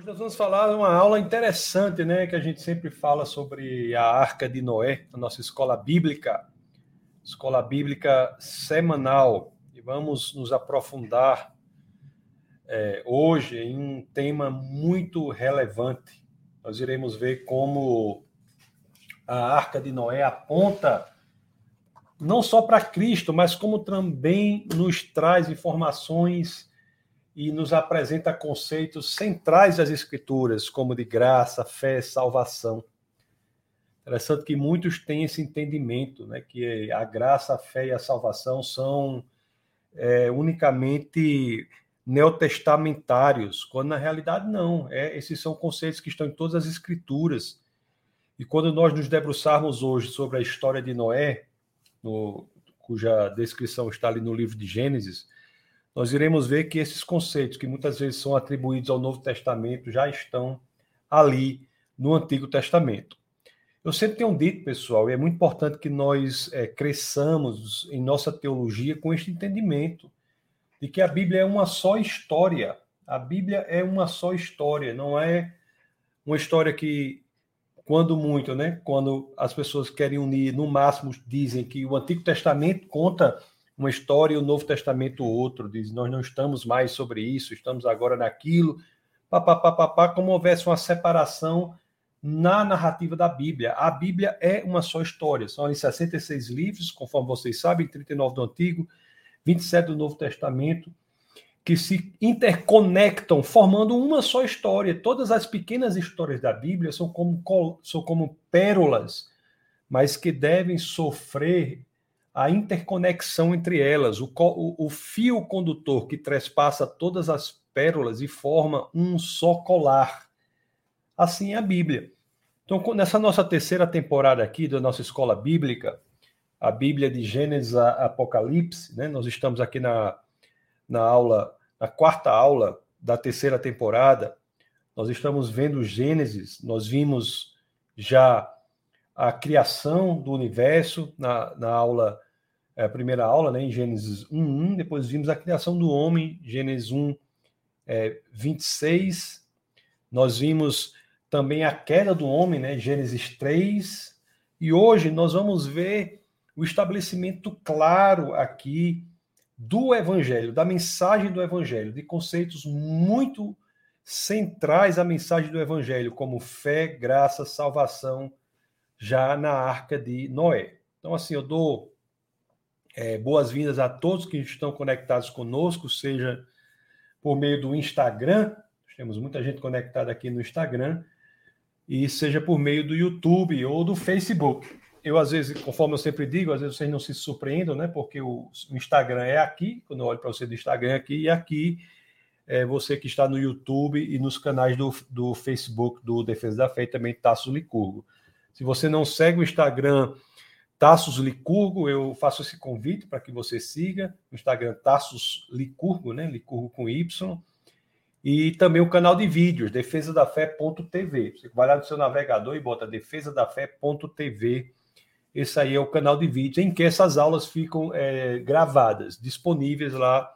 Hoje nós vamos falar uma aula interessante, né, que a gente sempre fala sobre a Arca de Noé, na nossa escola bíblica, escola bíblica semanal, e vamos nos aprofundar é, hoje em um tema muito relevante. Nós iremos ver como a Arca de Noé aponta não só para Cristo, mas como também nos traz informações e nos apresenta conceitos centrais das Escrituras, como de graça, fé, salvação. Interessante que muitos têm esse entendimento, né, que a graça, a fé e a salvação são é, unicamente neotestamentários, quando na realidade não. É, esses são conceitos que estão em todas as Escrituras. E quando nós nos debruçarmos hoje sobre a história de Noé, no, cuja descrição está ali no livro de Gênesis, nós iremos ver que esses conceitos, que muitas vezes são atribuídos ao Novo Testamento, já estão ali no Antigo Testamento. Eu sempre tenho dito, pessoal, e é muito importante que nós é, cresçamos em nossa teologia com este entendimento de que a Bíblia é uma só história. A Bíblia é uma só história, não é uma história que, quando muito, né? Quando as pessoas querem unir, no máximo dizem que o Antigo Testamento conta uma história e o Novo Testamento outro, diz, nós não estamos mais sobre isso, estamos agora naquilo, papapá, papá, como houvesse uma separação na narrativa da Bíblia. A Bíblia é uma só história, são ali 66 livros, conforme vocês sabem, 39 do Antigo, 27 do Novo Testamento, que se interconectam, formando uma só história. Todas as pequenas histórias da Bíblia são como, são como pérolas, mas que devem sofrer a interconexão entre elas, o, o, o fio condutor que trespassa todas as pérolas e forma um só colar. Assim é a Bíblia. Então, nessa nossa terceira temporada aqui da nossa escola bíblica, a Bíblia de Gênesis a Apocalipse, né? Nós estamos aqui na, na aula, na quarta aula da terceira temporada. Nós estamos vendo Gênesis, nós vimos já a criação do universo na, na aula, é, primeira aula, né, em Gênesis 1, depois vimos a criação do homem, Gênesis 1, é, 26. Nós vimos também a queda do homem, né, Gênesis 3. E hoje nós vamos ver o estabelecimento claro aqui do Evangelho, da mensagem do Evangelho, de conceitos muito centrais à mensagem do Evangelho, como fé, graça, salvação já na arca de Noé. Então, assim, eu dou é, boas-vindas a todos que estão conectados conosco, seja por meio do Instagram, temos muita gente conectada aqui no Instagram, e seja por meio do YouTube ou do Facebook. Eu, às vezes, conforme eu sempre digo, às vezes vocês não se surpreendam, né? Porque o, Instagram é aqui, quando eu olho para você do Instagram é aqui, e aqui é você que está no YouTube e nos canais do, do Facebook do Defesa da Fé e também Tasso Licurgo. Se você não segue o Instagram Tassos Licurgo, eu faço esse convite para que você siga o Instagram Tassos Licurgo, né? Licurgo com Y. E também o canal de vídeos, defesadafé.tv. Você vai lá no seu navegador e bota defesadafé.tv. Esse aí é o canal de vídeos em que essas aulas ficam é, gravadas, disponíveis lá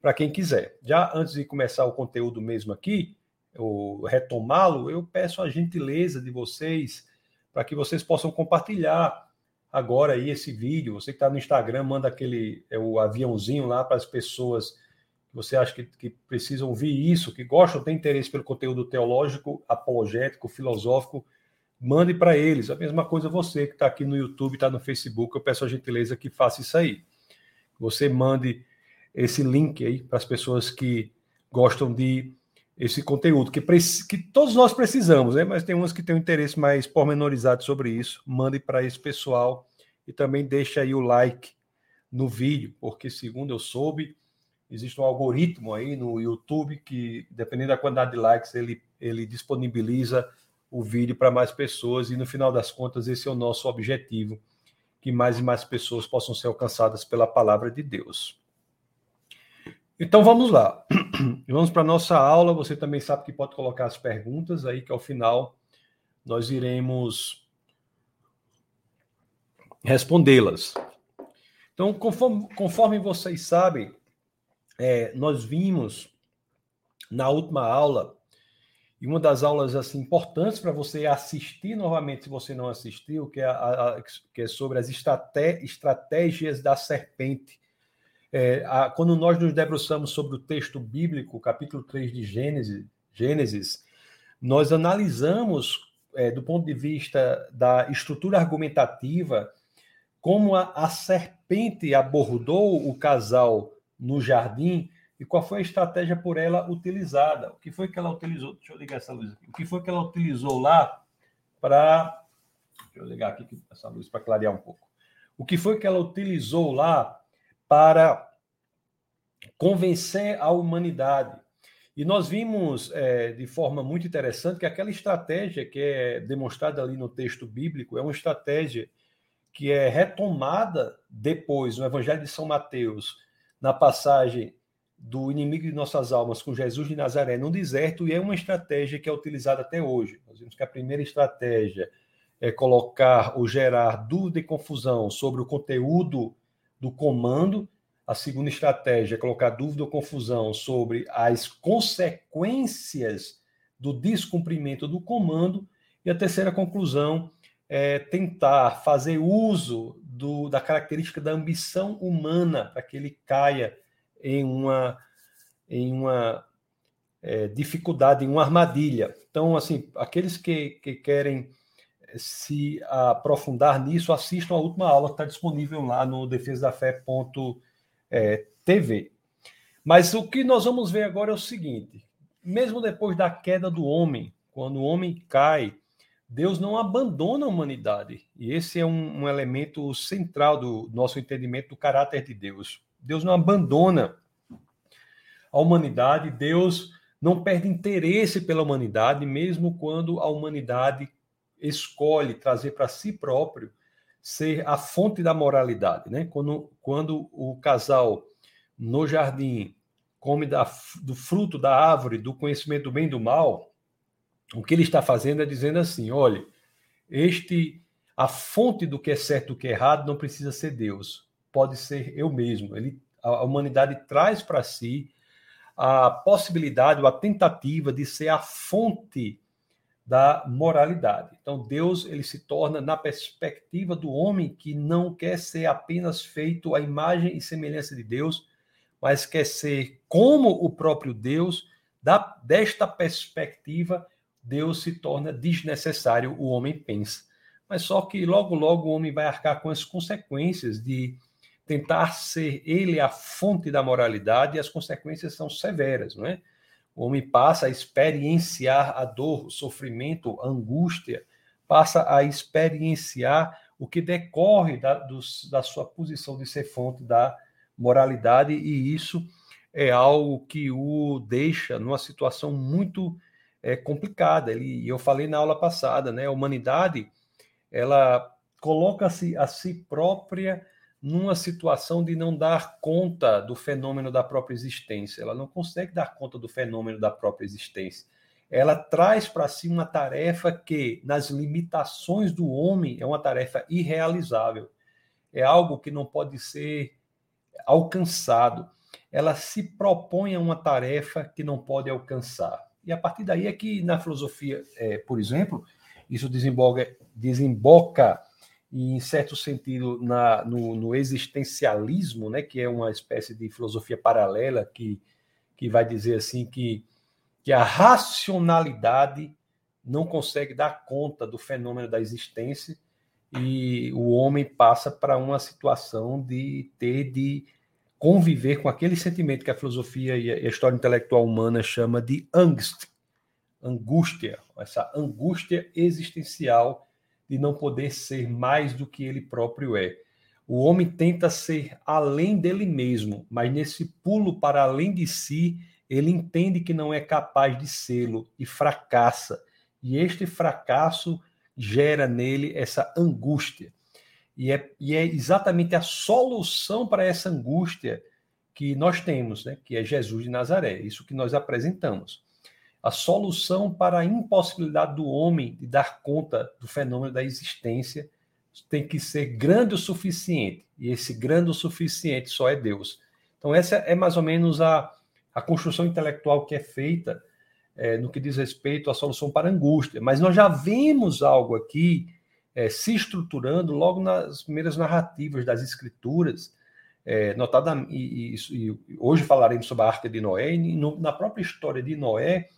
para quem quiser. Já antes de começar o conteúdo mesmo aqui, ou retomá-lo, eu peço a gentileza de vocês para que vocês possam compartilhar agora aí esse vídeo. Você que está no Instagram, manda aquele é, o aviãozinho lá para as pessoas que você acha que, que precisam ouvir isso, que gostam, têm interesse pelo conteúdo teológico, apologético, filosófico, mande para eles. A mesma coisa você que está aqui no YouTube, está no Facebook, eu peço a gentileza que faça isso aí. Você mande esse link aí para as pessoas que gostam de esse conteúdo que, que todos nós precisamos, né? mas tem uns que têm um interesse mais pormenorizado sobre isso. Mande para esse pessoal e também deixe aí o like no vídeo, porque segundo eu soube, existe um algoritmo aí no YouTube que, dependendo da quantidade de likes, ele, ele disponibiliza o vídeo para mais pessoas e no final das contas esse é o nosso objetivo, que mais e mais pessoas possam ser alcançadas pela palavra de Deus. Então vamos lá. Vamos para a nossa aula. Você também sabe que pode colocar as perguntas aí, que ao final nós iremos respondê-las. Então, conforme, conforme vocês sabem, é, nós vimos na última aula e uma das aulas assim importantes para você assistir novamente, se você não assistiu, que é, a, a, que é sobre as estratégias da serpente. É, a, quando nós nos debruçamos sobre o texto bíblico, capítulo 3 de Gênesis, Gênesis nós analisamos, é, do ponto de vista da estrutura argumentativa, como a, a serpente abordou o casal no jardim e qual foi a estratégia por ela utilizada. O que foi que ela utilizou? Deixa eu ligar essa luz aqui. O que foi que ela utilizou lá para. Deixa eu ligar aqui essa luz para clarear um pouco. O que foi que ela utilizou lá para convencer a humanidade? E nós vimos é, de forma muito interessante que aquela estratégia que é demonstrada ali no texto bíblico é uma estratégia que é retomada depois no Evangelho de São Mateus, na passagem do inimigo de nossas almas com Jesus de Nazaré no deserto, e é uma estratégia que é utilizada até hoje. Nós vimos que a primeira estratégia é colocar ou gerar dúvida e confusão sobre o conteúdo do comando. A segunda estratégia é colocar dúvida ou confusão sobre as consequências do descumprimento do comando. E a terceira conclusão é tentar fazer uso do, da característica da ambição humana para que ele caia em uma, em uma é, dificuldade, em uma armadilha. Então, assim, aqueles que, que querem se aprofundar nisso, assistam a última aula que está disponível lá no defesadafé.tv. É, Mas o que nós vamos ver agora é o seguinte: mesmo depois da queda do homem, quando o homem cai, Deus não abandona a humanidade. E esse é um, um elemento central do nosso entendimento do caráter de Deus. Deus não abandona a humanidade, Deus não perde interesse pela humanidade, mesmo quando a humanidade escolhe trazer para si próprio ser a fonte da moralidade. Né? Quando, quando o casal no jardim come da, do fruto da árvore do conhecimento do bem e do mal, o que ele está fazendo é dizendo assim: olha, este a fonte do que é certo e do que é errado não precisa ser Deus pode ser eu mesmo. Ele, a humanidade traz para si a possibilidade, a tentativa de ser a fonte da moralidade. Então Deus ele se torna na perspectiva do homem que não quer ser apenas feito à imagem e semelhança de Deus, mas quer ser como o próprio Deus. Da, desta perspectiva, Deus se torna desnecessário, o homem pensa. Mas só que logo, logo o homem vai arcar com as consequências de tentar ser ele a fonte da moralidade e as consequências são severas, não é? O homem passa a experienciar a dor, o sofrimento, a angústia, passa a experienciar o que decorre da, da sua posição de ser fonte da moralidade, e isso é algo que o deixa numa situação muito é, complicada. Ele, eu falei na aula passada, né? A humanidade ela coloca-se a si própria numa situação de não dar conta do fenômeno da própria existência. Ela não consegue dar conta do fenômeno da própria existência. Ela traz para si uma tarefa que, nas limitações do homem, é uma tarefa irrealizável. É algo que não pode ser alcançado. Ela se propõe a uma tarefa que não pode alcançar. E a partir daí é que, na filosofia, é, por exemplo, isso desemboca, desemboca e, em certo sentido, na, no, no, existencialismo, né, que é uma espécie de filosofia paralela que, que vai dizer assim que, que a racionalidade não consegue dar conta do fenômeno da existência e o homem passa para uma situação de ter de conviver com aquele sentimento que a filosofia e a história intelectual humana chama de angst, angústia, essa angústia existencial de não poder ser mais do que ele próprio é. O homem tenta ser além dele mesmo, mas nesse pulo para além de si, ele entende que não é capaz de sê-lo e fracassa. E este fracasso gera nele essa angústia. E é, e é exatamente a solução para essa angústia que nós temos, né? que é Jesus de Nazaré, isso que nós apresentamos a solução para a impossibilidade do homem de dar conta do fenômeno da existência tem que ser grande o suficiente. E esse grande o suficiente só é Deus. Então, essa é mais ou menos a, a construção intelectual que é feita é, no que diz respeito à solução para a angústia. Mas nós já vemos algo aqui é, se estruturando logo nas primeiras narrativas das Escrituras. É, notada, e, e, e, hoje falaremos sobre a Arca de Noé, e no, na própria história de Noé,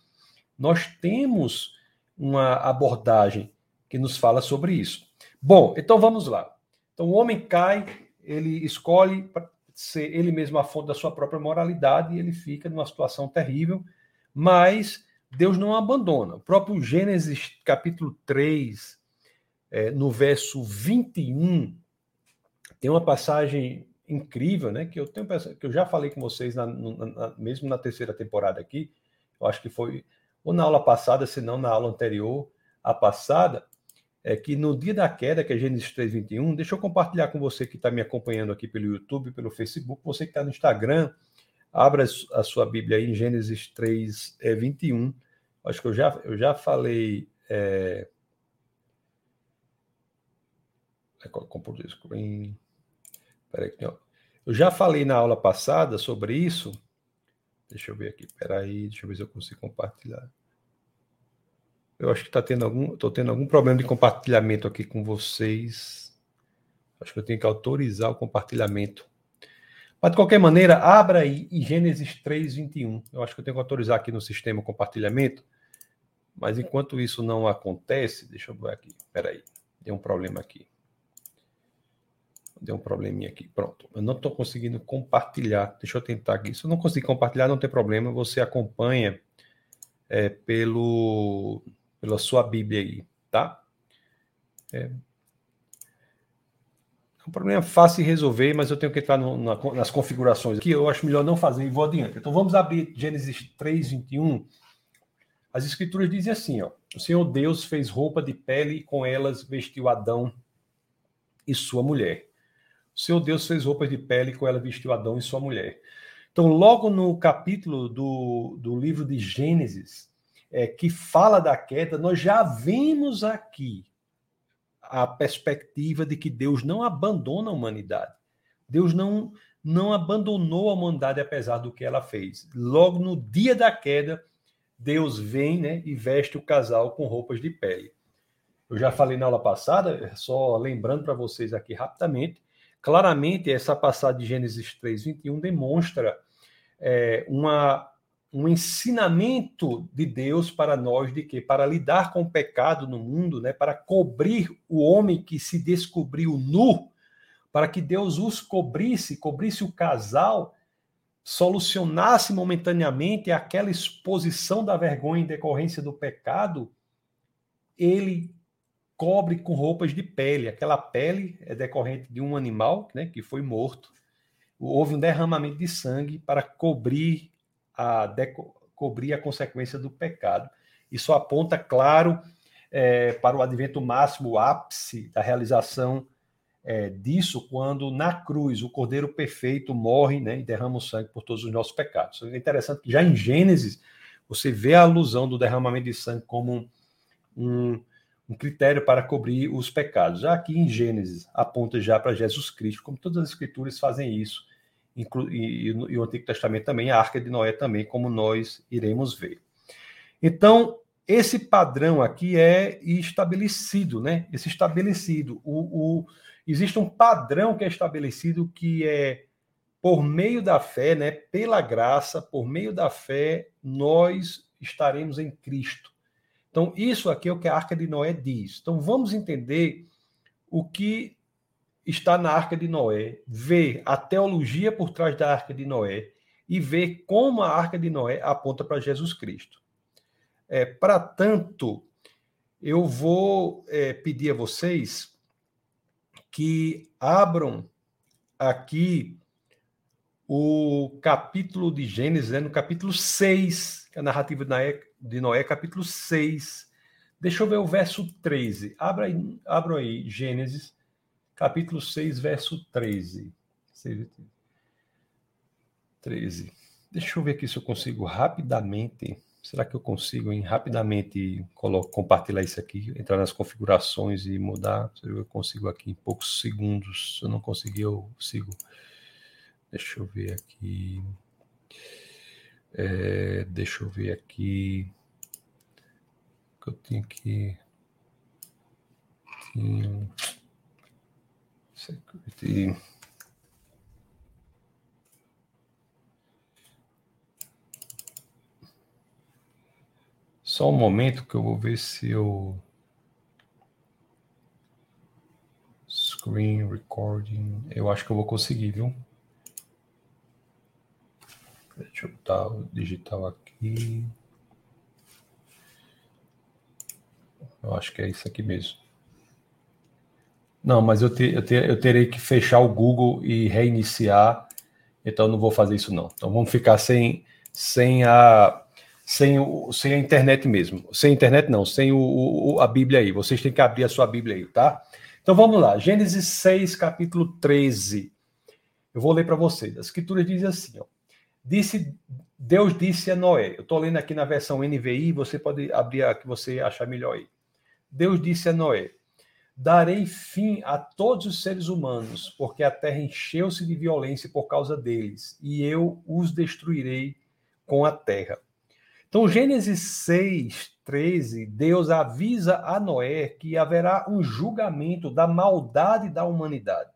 nós temos uma abordagem que nos fala sobre isso. Bom, então vamos lá. Então o homem cai, ele escolhe ser ele mesmo a fonte da sua própria moralidade e ele fica numa situação terrível, mas Deus não abandona. O próprio Gênesis capítulo 3, é, no verso 21, tem uma passagem incrível, né? Que eu tenho que eu já falei com vocês na, na, mesmo na terceira temporada aqui. Eu acho que foi ou na aula passada, se não na aula anterior, a passada, é que no dia da queda, que é Gênesis 3, 21, deixa eu compartilhar com você que está me acompanhando aqui pelo YouTube, pelo Facebook, você que está no Instagram, abra a sua Bíblia aí em Gênesis 3, é, 21. Acho que eu já, eu já falei. É... Peraí, eu já falei na aula passada sobre isso. Deixa eu ver aqui. Peraí, deixa eu ver se eu consigo compartilhar. Eu acho que está tendo algum, estou tendo algum problema de compartilhamento aqui com vocês. Acho que eu tenho que autorizar o compartilhamento. Mas, de qualquer maneira, abra aí em Gênesis 3, 21. Eu acho que eu tenho que autorizar aqui no sistema o compartilhamento. Mas enquanto isso não acontece, deixa eu ver aqui. Espera aí. Deu um problema aqui. Deu um probleminha aqui. Pronto. Eu não estou conseguindo compartilhar. Deixa eu tentar aqui. Se eu não conseguir compartilhar, não tem problema. Você acompanha é, pelo, pela sua Bíblia aí, tá? É, é um problema fácil de resolver, mas eu tenho que entrar no, na, nas configurações aqui. Eu acho melhor não fazer e vou adiante. Então vamos abrir Gênesis 3, 21. As escrituras dizem assim: ó, o Senhor Deus fez roupa de pele e com elas vestiu Adão e sua mulher. Senhor Deus fez roupas de pele com ela vestiu Adão e sua mulher. Então, logo no capítulo do, do livro de Gênesis, é, que fala da queda, nós já vimos aqui a perspectiva de que Deus não abandona a humanidade. Deus não, não abandonou a humanidade apesar do que ela fez. Logo no dia da queda, Deus vem né, e veste o casal com roupas de pele. Eu já falei na aula passada, só lembrando para vocês aqui rapidamente, claramente essa passagem de Gênesis 3, 21 demonstra é, uma um ensinamento de Deus para nós de que para lidar com o pecado no mundo, né, para cobrir o homem que se descobriu nu, para que Deus os cobrisse, cobrisse o casal, solucionasse momentaneamente aquela exposição da vergonha em decorrência do pecado, ele cobre com roupas de pele. Aquela pele é decorrente de um animal, né, que foi morto. Houve um derramamento de sangue para cobrir a cobrir a consequência do pecado. Isso aponta, claro, é, para o advento máximo, o ápice da realização é, disso, quando na cruz o Cordeiro Perfeito morre né, e derrama o sangue por todos os nossos pecados. É interessante que já em Gênesis você vê a alusão do derramamento de sangue como um, um critério para cobrir os pecados. Já aqui em Gênesis aponta já para Jesus Cristo, como todas as escrituras fazem isso e, e o Antigo Testamento também, a Arca de Noé também, como nós iremos ver. Então, esse padrão aqui é estabelecido, né? Esse estabelecido. O, o, existe um padrão que é estabelecido que é por meio da fé, né? Pela graça, por meio da fé, nós estaremos em Cristo. Então, isso aqui é o que a Arca de Noé diz. Então, vamos entender o que está na Arca de Noé, ver a teologia por trás da Arca de Noé e ver como a Arca de Noé aponta para Jesus Cristo. É, para tanto, eu vou é, pedir a vocês que abram aqui o capítulo de Gênesis, né, no capítulo 6, a narrativa de de Noé, capítulo 6. Deixa eu ver o verso 13. Abra aí, abra aí Gênesis capítulo 6, verso 13. 13. Deixa eu ver aqui se eu consigo rapidamente. Será que eu consigo hein, rapidamente compartilhar isso aqui, entrar nas configurações e mudar? Se eu consigo aqui em poucos segundos. Se eu não conseguir, eu sigo. Deixa eu ver aqui. É, deixa eu ver aqui. que eu tenho que. Tinha... Security. Só um momento que eu vou ver se eu. Screen recording. Eu acho que eu vou conseguir, viu? Deixa eu botar o digital aqui. Eu acho que é isso aqui mesmo. Não, mas eu, te, eu, te, eu terei que fechar o Google e reiniciar, então não vou fazer isso não. Então vamos ficar sem, sem, a, sem, o, sem a internet mesmo. Sem internet não, sem o, o, a Bíblia aí. Vocês têm que abrir a sua Bíblia aí, tá? Então vamos lá, Gênesis 6, capítulo 13. Eu vou ler para vocês. A escritura diz assim, ó. Disse, Deus disse a Noé. Eu estou lendo aqui na versão NVI, você pode abrir a que você achar melhor aí. Deus disse a Noé: Darei fim a todos os seres humanos, porque a terra encheu-se de violência por causa deles, e eu os destruirei com a terra. Então, Gênesis 6, 13, Deus avisa a Noé que haverá um julgamento da maldade da humanidade.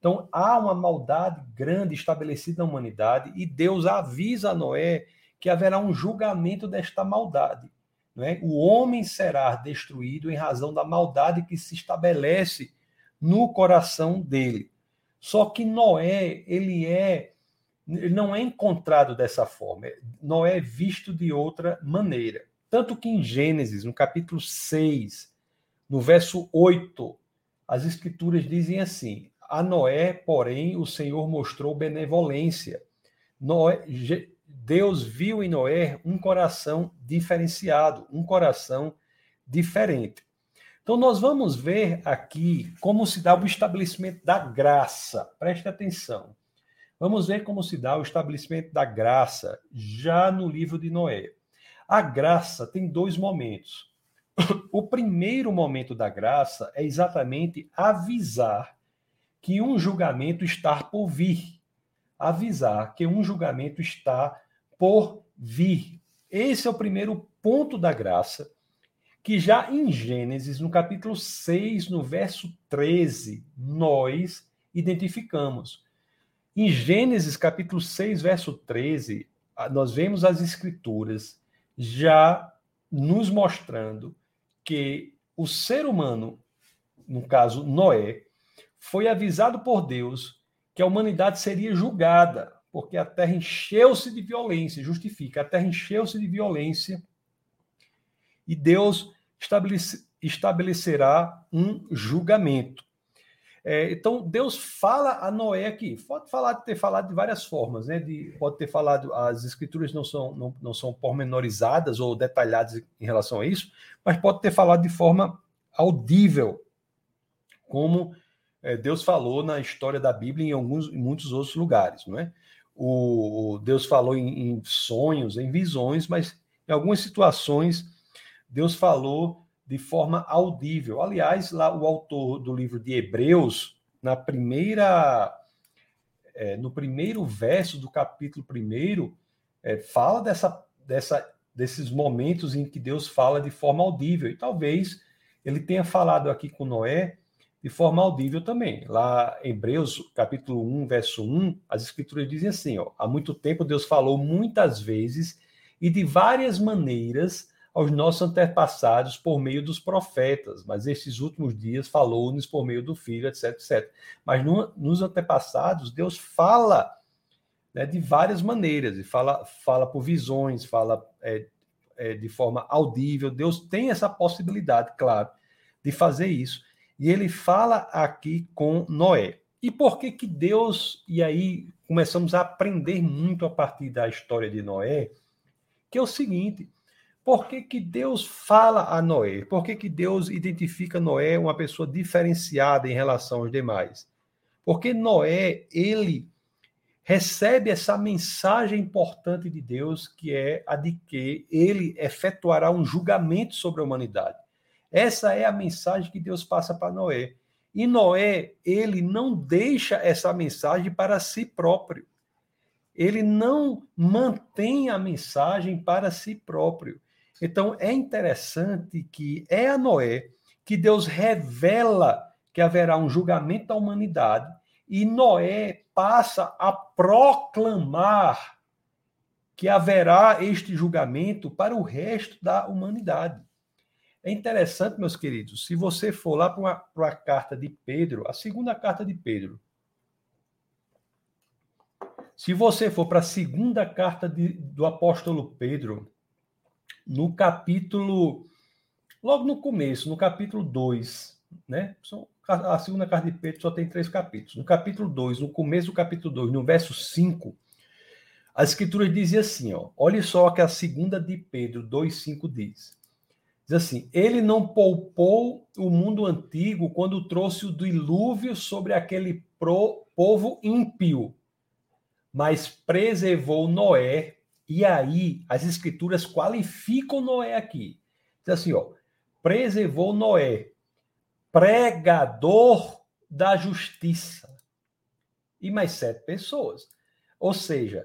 Então, há uma maldade grande estabelecida na humanidade e Deus avisa a Noé que haverá um julgamento desta maldade. É? O homem será destruído em razão da maldade que se estabelece no coração dele. Só que Noé, ele é ele não é encontrado dessa forma. Noé é visto de outra maneira. Tanto que em Gênesis, no capítulo 6, no verso 8, as escrituras dizem assim: A Noé, porém, o Senhor mostrou benevolência. Noé, Deus viu em Noé um coração diferenciado, um coração diferente. Então, nós vamos ver aqui como se dá o estabelecimento da graça. Preste atenção. Vamos ver como se dá o estabelecimento da graça já no livro de Noé. A graça tem dois momentos. O primeiro momento da graça é exatamente avisar que um julgamento está por vir avisar que um julgamento está por vir. Esse é o primeiro ponto da graça, que já em Gênesis, no capítulo 6, no verso 13, nós identificamos. Em Gênesis, capítulo 6, verso 13, nós vemos as escrituras já nos mostrando que o ser humano, no caso Noé, foi avisado por Deus que a humanidade seria julgada, porque a terra encheu-se de violência, justifica, a terra encheu-se de violência e Deus estabelece, estabelecerá um julgamento. É, então, Deus fala a Noé aqui. Pode falar, ter falado de várias formas, né? De, pode ter falado, as escrituras não são, não, não são pormenorizadas ou detalhadas em relação a isso, mas pode ter falado de forma audível, como é, Deus falou na história da Bíblia em alguns, em muitos outros lugares, não é? O, o Deus falou em, em, sonhos, em visões, mas em algumas situações Deus falou de forma audível. Aliás, lá o autor do livro de Hebreus, na primeira, é, no primeiro verso do capítulo primeiro, é, fala dessa, dessa, desses momentos em que Deus fala de forma audível. E talvez ele tenha falado aqui com Noé de forma audível também. Lá em Hebreus, capítulo 1, verso 1, as escrituras dizem assim, ó, há muito tempo Deus falou muitas vezes e de várias maneiras aos nossos antepassados por meio dos profetas, mas estes últimos dias falou-nos por meio do Filho, etc, etc. Mas no, nos antepassados, Deus fala né, de várias maneiras, e fala, fala por visões, fala é, é, de forma audível. Deus tem essa possibilidade, claro, de fazer isso. E ele fala aqui com Noé. E por que que Deus, e aí começamos a aprender muito a partir da história de Noé, que é o seguinte, por que, que Deus fala a Noé? Por que, que Deus identifica Noé uma pessoa diferenciada em relação aos demais? Porque Noé, ele recebe essa mensagem importante de Deus, que é a de que ele efetuará um julgamento sobre a humanidade. Essa é a mensagem que Deus passa para Noé. E Noé, ele não deixa essa mensagem para si próprio. Ele não mantém a mensagem para si próprio. Então é interessante que é a Noé que Deus revela que haverá um julgamento da humanidade e Noé passa a proclamar que haverá este julgamento para o resto da humanidade. É interessante, meus queridos, se você for lá para a carta de Pedro, a segunda carta de Pedro, se você for para a segunda carta de, do apóstolo Pedro, no capítulo, logo no começo, no capítulo 2, né? A segunda carta de Pedro só tem três capítulos. No capítulo 2, no começo do capítulo 2, no verso 5, a escritura dizia assim, ó, olha só o que a segunda de Pedro 2,5 diz. Diz assim: Ele não poupou o mundo antigo quando trouxe o dilúvio sobre aquele pro, povo ímpio, mas preservou Noé. E aí, as escrituras qualificam Noé aqui. Diz assim, ó, preservou Noé, pregador da justiça. E mais sete pessoas. Ou seja,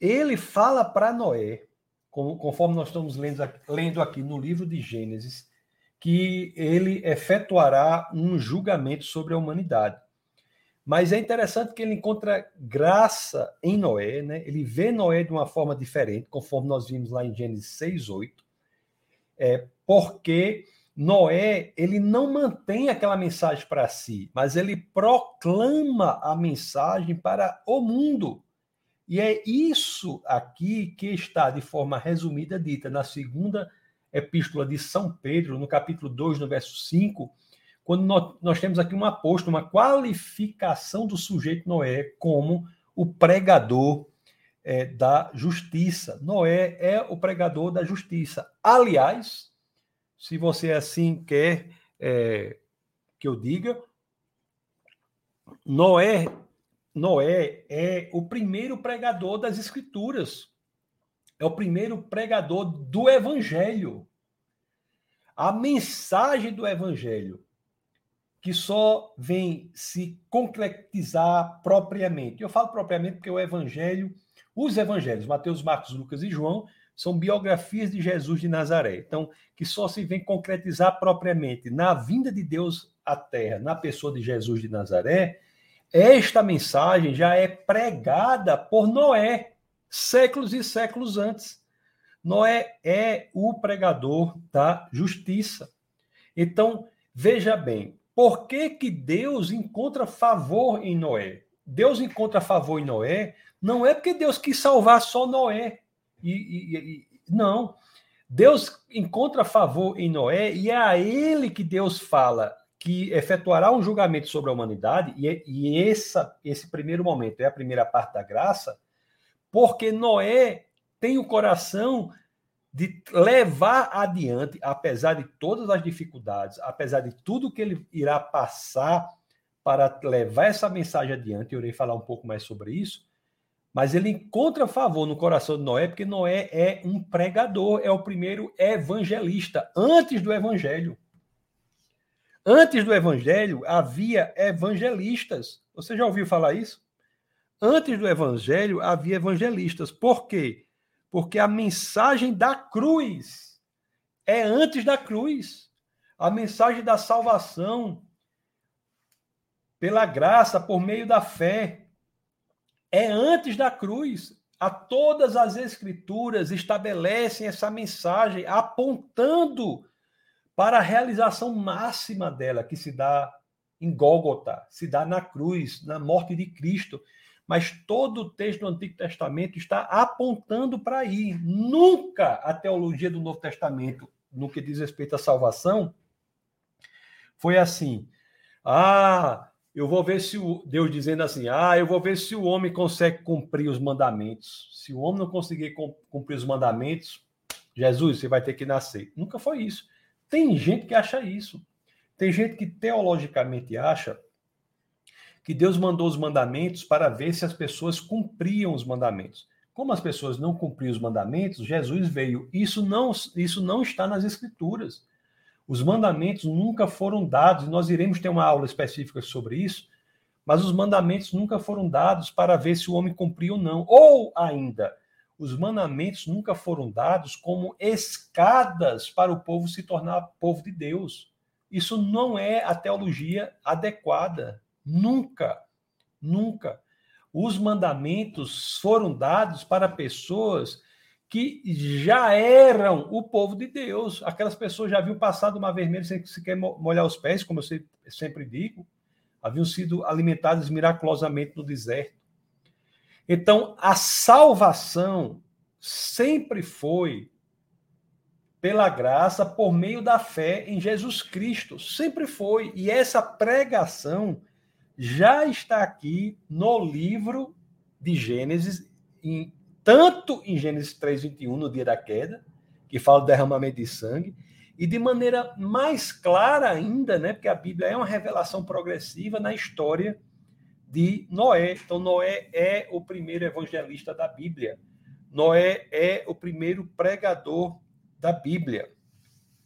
ele fala para Noé, conforme nós estamos lendo aqui, lendo aqui no livro de Gênesis, que ele efetuará um julgamento sobre a humanidade. Mas é interessante que ele encontra graça em Noé, né? Ele vê Noé de uma forma diferente, conforme nós vimos lá em Gênesis 6, 8. É, porque Noé, ele não mantém aquela mensagem para si, mas ele proclama a mensagem para o mundo. E é isso aqui que está de forma resumida dita na segunda epístola de São Pedro, no capítulo 2, no verso 5, quando nós, temos aqui uma aposto, uma qualificação do sujeito Noé como o pregador é, da justiça. Noé é o pregador da justiça. Aliás, se você assim quer é, que eu diga, Noé, Noé é o primeiro pregador das Escrituras. É o primeiro pregador do Evangelho. A mensagem do Evangelho que só vem se concretizar propriamente. Eu falo propriamente porque o Evangelho, os Evangelhos, Mateus, Marcos, Lucas e João, são biografias de Jesus de Nazaré. Então, que só se vem concretizar propriamente na vinda de Deus à Terra, na pessoa de Jesus de Nazaré, esta mensagem já é pregada por Noé, séculos e séculos antes. Noé é o pregador da justiça. Então, veja bem, por que, que Deus encontra favor em Noé? Deus encontra favor em Noé não é porque Deus quis salvar só Noé. E, e, e, não. Deus encontra favor em Noé e é a ele que Deus fala que efetuará um julgamento sobre a humanidade, e, e essa, esse primeiro momento é a primeira parte da graça, porque Noé tem o coração de levar adiante, apesar de todas as dificuldades, apesar de tudo que ele irá passar para levar essa mensagem adiante, eu irei falar um pouco mais sobre isso, mas ele encontra favor no coração de Noé, porque Noé é um pregador, é o primeiro evangelista, antes do evangelho. Antes do evangelho havia evangelistas. Você já ouviu falar isso? Antes do evangelho havia evangelistas. Por quê? Porque a mensagem da cruz é antes da cruz. A mensagem da salvação pela graça, por meio da fé, é antes da cruz. A todas as escrituras estabelecem essa mensagem apontando para a realização máxima dela, que se dá em Gólgota, se dá na cruz, na morte de Cristo mas todo o texto do Antigo Testamento está apontando para aí. Nunca a teologia do Novo Testamento, no que diz respeito à salvação, foi assim. Ah, eu vou ver se o Deus dizendo assim: "Ah, eu vou ver se o homem consegue cumprir os mandamentos. Se o homem não conseguir cumprir os mandamentos, Jesus, você vai ter que nascer". Nunca foi isso. Tem gente que acha isso. Tem gente que teologicamente acha que Deus mandou os mandamentos para ver se as pessoas cumpriam os mandamentos. Como as pessoas não cumpriam os mandamentos, Jesus veio. Isso não, isso não está nas Escrituras. Os mandamentos nunca foram dados, nós iremos ter uma aula específica sobre isso, mas os mandamentos nunca foram dados para ver se o homem cumpriu ou não. Ou ainda, Os mandamentos nunca foram dados como escadas para o povo se tornar povo de Deus. Isso não é a teologia adequada. Nunca, nunca. Os mandamentos foram dados para pessoas que já eram o povo de Deus. Aquelas pessoas já haviam passado uma vermelha sem sequer molhar os pés, como eu sempre digo. Haviam sido alimentadas miraculosamente no deserto. Então, a salvação sempre foi pela graça, por meio da fé em Jesus Cristo. Sempre foi. E essa pregação já está aqui no livro de Gênesis, em, tanto em Gênesis 3:21 no dia da queda, que fala do derramamento de sangue, e de maneira mais clara ainda, né, porque a Bíblia é uma revelação progressiva na história de Noé. Então Noé é o primeiro evangelista da Bíblia. Noé é o primeiro pregador da Bíblia.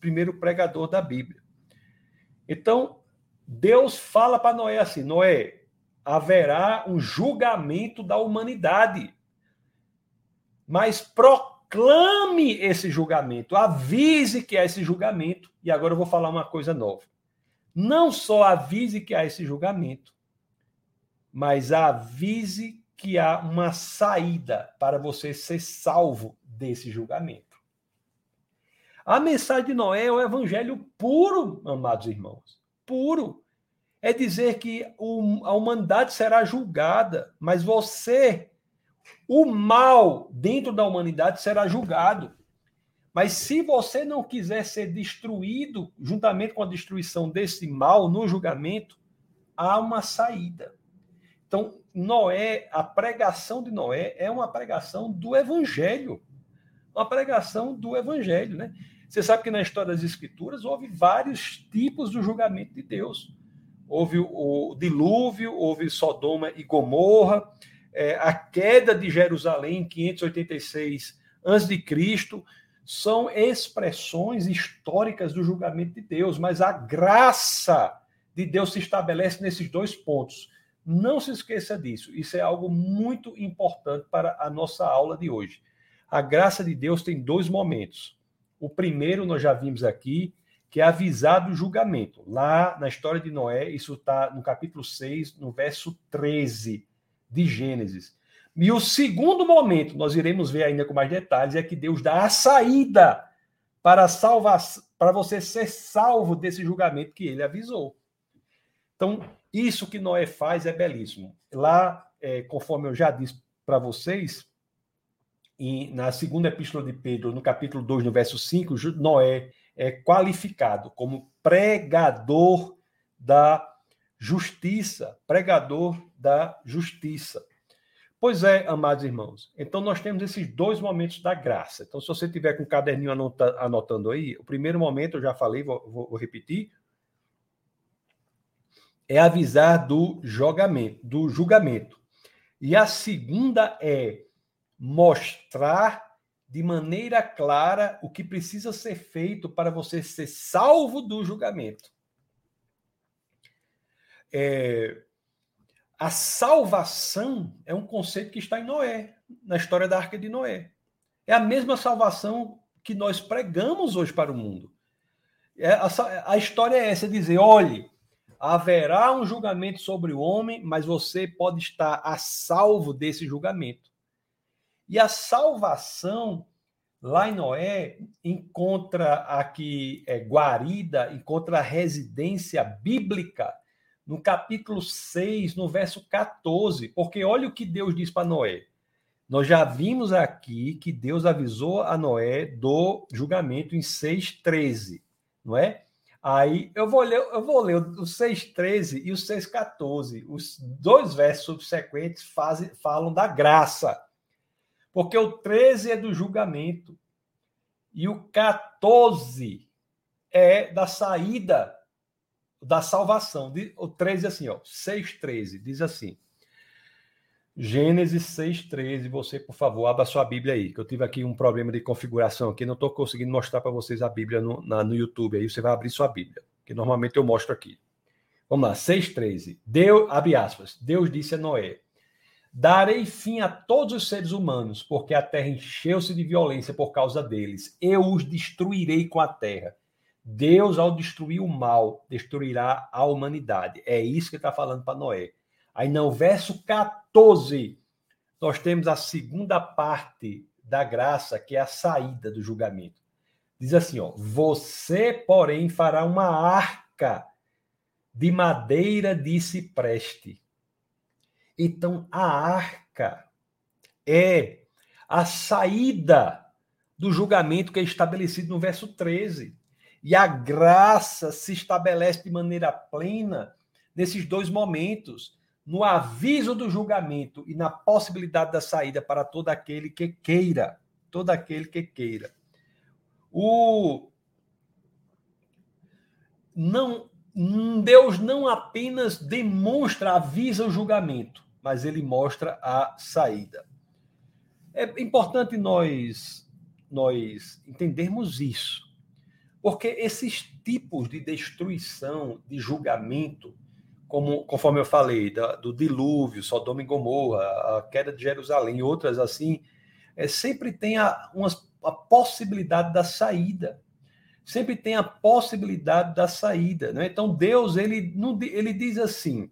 Primeiro pregador da Bíblia. Então, Deus fala para Noé assim: Noé, haverá um julgamento da humanidade. Mas proclame esse julgamento, avise que há esse julgamento. E agora eu vou falar uma coisa nova. Não só avise que há esse julgamento, mas avise que há uma saída para você ser salvo desse julgamento. A mensagem de Noé é o evangelho puro, amados irmãos. Puro. É dizer que a humanidade será julgada, mas você, o mal dentro da humanidade será julgado. Mas se você não quiser ser destruído, juntamente com a destruição desse mal no julgamento, há uma saída. Então, Noé, a pregação de Noé é uma pregação do evangelho. Uma pregação do evangelho, né? Você sabe que na história das Escrituras houve vários tipos do julgamento de Deus. Houve o dilúvio, houve Sodoma e Gomorra, é, a queda de Jerusalém em 586 a.C. São expressões históricas do julgamento de Deus, mas a graça de Deus se estabelece nesses dois pontos. Não se esqueça disso. Isso é algo muito importante para a nossa aula de hoje. A graça de Deus tem dois momentos. O primeiro nós já vimos aqui, que é avisar do julgamento. Lá na história de Noé, isso está no capítulo 6, no verso 13 de Gênesis. E o segundo momento, nós iremos ver ainda com mais detalhes, é que Deus dá a saída para salvar, para você ser salvo desse julgamento que ele avisou. Então, isso que Noé faz é belíssimo. Lá, é, conforme eu já disse para vocês, em, na segunda epístola de Pedro, no capítulo 2, no verso 5, Noé é qualificado como pregador da justiça, pregador da justiça. Pois é, amados irmãos. Então nós temos esses dois momentos da graça. Então, se você tiver com o caderninho anota, anotando aí, o primeiro momento eu já falei, vou, vou, vou repetir, é avisar do julgamento, do julgamento. E a segunda é mostrar de maneira clara o que precisa ser feito para você ser salvo do julgamento. É, a salvação é um conceito que está em Noé, na história da arca de Noé. É a mesma salvação que nós pregamos hoje para o mundo. É, a, a história é essa: é dizer, olhe, haverá um julgamento sobre o homem, mas você pode estar a salvo desse julgamento. E a salvação, lá em Noé, encontra aqui é, guarida, encontra a residência bíblica no capítulo 6, no verso 14. Porque olha o que Deus diz para Noé. Nós já vimos aqui que Deus avisou a Noé do julgamento em 6,13, não é? Aí eu vou ler, eu vou ler o 6,13 e o 6,14. Os dois versos subsequentes fazem, falam da graça. Porque o 13 é do julgamento e o 14 é da saída da salvação. O 13 é assim, ó, 6:13 diz assim: Gênesis 6:13, você, por favor, abra sua Bíblia aí, que eu tive aqui um problema de configuração aqui, não estou conseguindo mostrar para vocês a Bíblia no, na, no YouTube, aí você vai abrir sua Bíblia, que normalmente eu mostro aqui. Vamos lá, 6:13. Deus, abre aspas. Deus disse a Noé: Darei fim a todos os seres humanos, porque a terra encheu-se de violência por causa deles. Eu os destruirei com a terra. Deus, ao destruir o mal, destruirá a humanidade. É isso que está falando para Noé. Aí no verso 14, nós temos a segunda parte da graça, que é a saída do julgamento. Diz assim, ó: "Você, porém, fará uma arca de madeira de cipreste então, a arca é a saída do julgamento que é estabelecido no verso 13. E a graça se estabelece de maneira plena nesses dois momentos, no aviso do julgamento e na possibilidade da saída para todo aquele que queira, todo aquele que queira. O não Deus não apenas demonstra, avisa o julgamento, mas ele mostra a saída. É importante nós nós entendermos isso, porque esses tipos de destruição, de julgamento, como conforme eu falei, da, do dilúvio, Sodoma e Gomorra, a queda de Jerusalém e outras assim, é, sempre tem a, uma, a possibilidade da saída sempre tem a possibilidade da saída. Né? Então Deus ele, ele diz assim,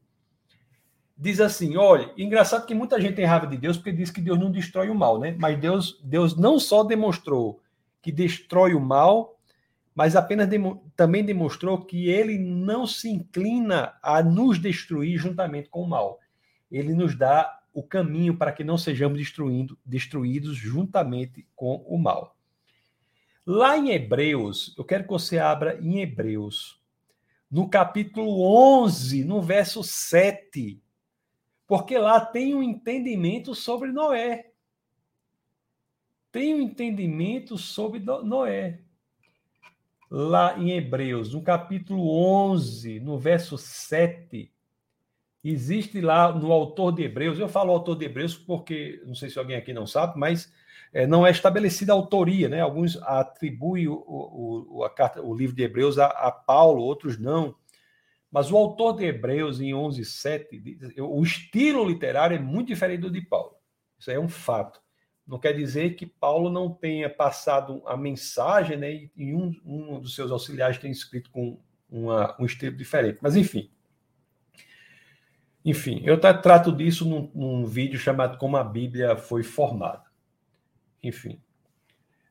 diz assim, olha, engraçado que muita gente tem raiva de Deus porque diz que Deus não destrói o mal, né? Mas Deus, Deus não só demonstrou que destrói o mal, mas apenas demo, também demonstrou que ele não se inclina a nos destruir juntamente com o mal. Ele nos dá o caminho para que não sejamos destruindo, destruídos juntamente com o mal. Lá em Hebreus, eu quero que você abra em Hebreus, no capítulo 11, no verso 7 porque lá tem um entendimento sobre Noé. Tem um entendimento sobre Noé. Lá em Hebreus, no capítulo 11, no verso 7, existe lá no autor de Hebreus, eu falo autor de Hebreus porque, não sei se alguém aqui não sabe, mas é, não é estabelecida a autoria, né? Alguns atribuem o, o, a carta, o livro de Hebreus a, a Paulo, outros não. Mas o autor de Hebreus, em 11:7, o estilo literário é muito diferente do de Paulo. Isso é um fato. Não quer dizer que Paulo não tenha passado a mensagem, né, e um, um dos seus auxiliares tenha escrito com uma, um estilo diferente. Mas, enfim. Enfim, eu trato disso num, num vídeo chamado Como a Bíblia Foi Formada. Enfim.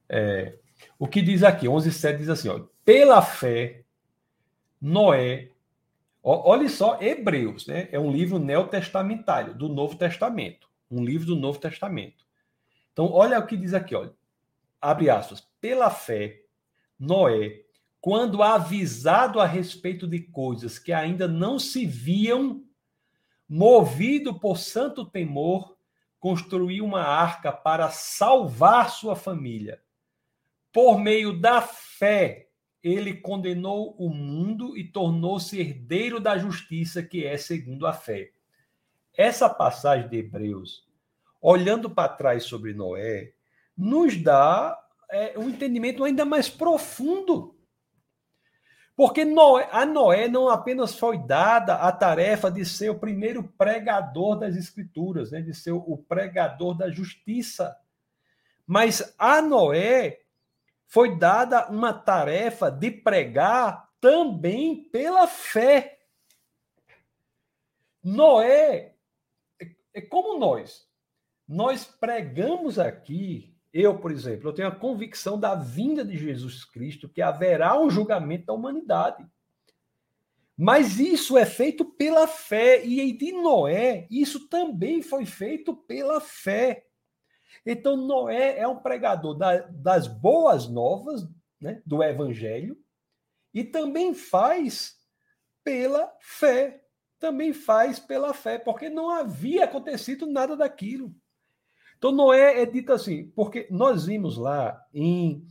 É, o que diz aqui, 11,7 diz assim: ó, pela fé, Noé Olhe só, Hebreus, né? É um livro neotestamentário, do Novo Testamento. Um livro do Novo Testamento. Então, olha o que diz aqui, olha. Abre aspas. Pela fé, Noé, quando avisado a respeito de coisas que ainda não se viam, movido por santo temor, construiu uma arca para salvar sua família. Por meio da fé, ele condenou o mundo e tornou-se herdeiro da justiça que é segundo a fé. Essa passagem de Hebreus, olhando para trás sobre Noé, nos dá é, um entendimento ainda mais profundo. Porque Noé, a Noé não apenas foi dada a tarefa de ser o primeiro pregador das Escrituras, né, de ser o pregador da justiça, mas a Noé foi dada uma tarefa de pregar também pela fé. Noé, é como nós, nós pregamos aqui, eu, por exemplo, eu tenho a convicção da vinda de Jesus Cristo, que haverá um julgamento da humanidade. Mas isso é feito pela fé, e de Noé, isso também foi feito pela fé. Então, Noé é um pregador da, das boas novas, né, do evangelho, e também faz pela fé. Também faz pela fé, porque não havia acontecido nada daquilo. Então, Noé é dito assim, porque nós vimos lá em,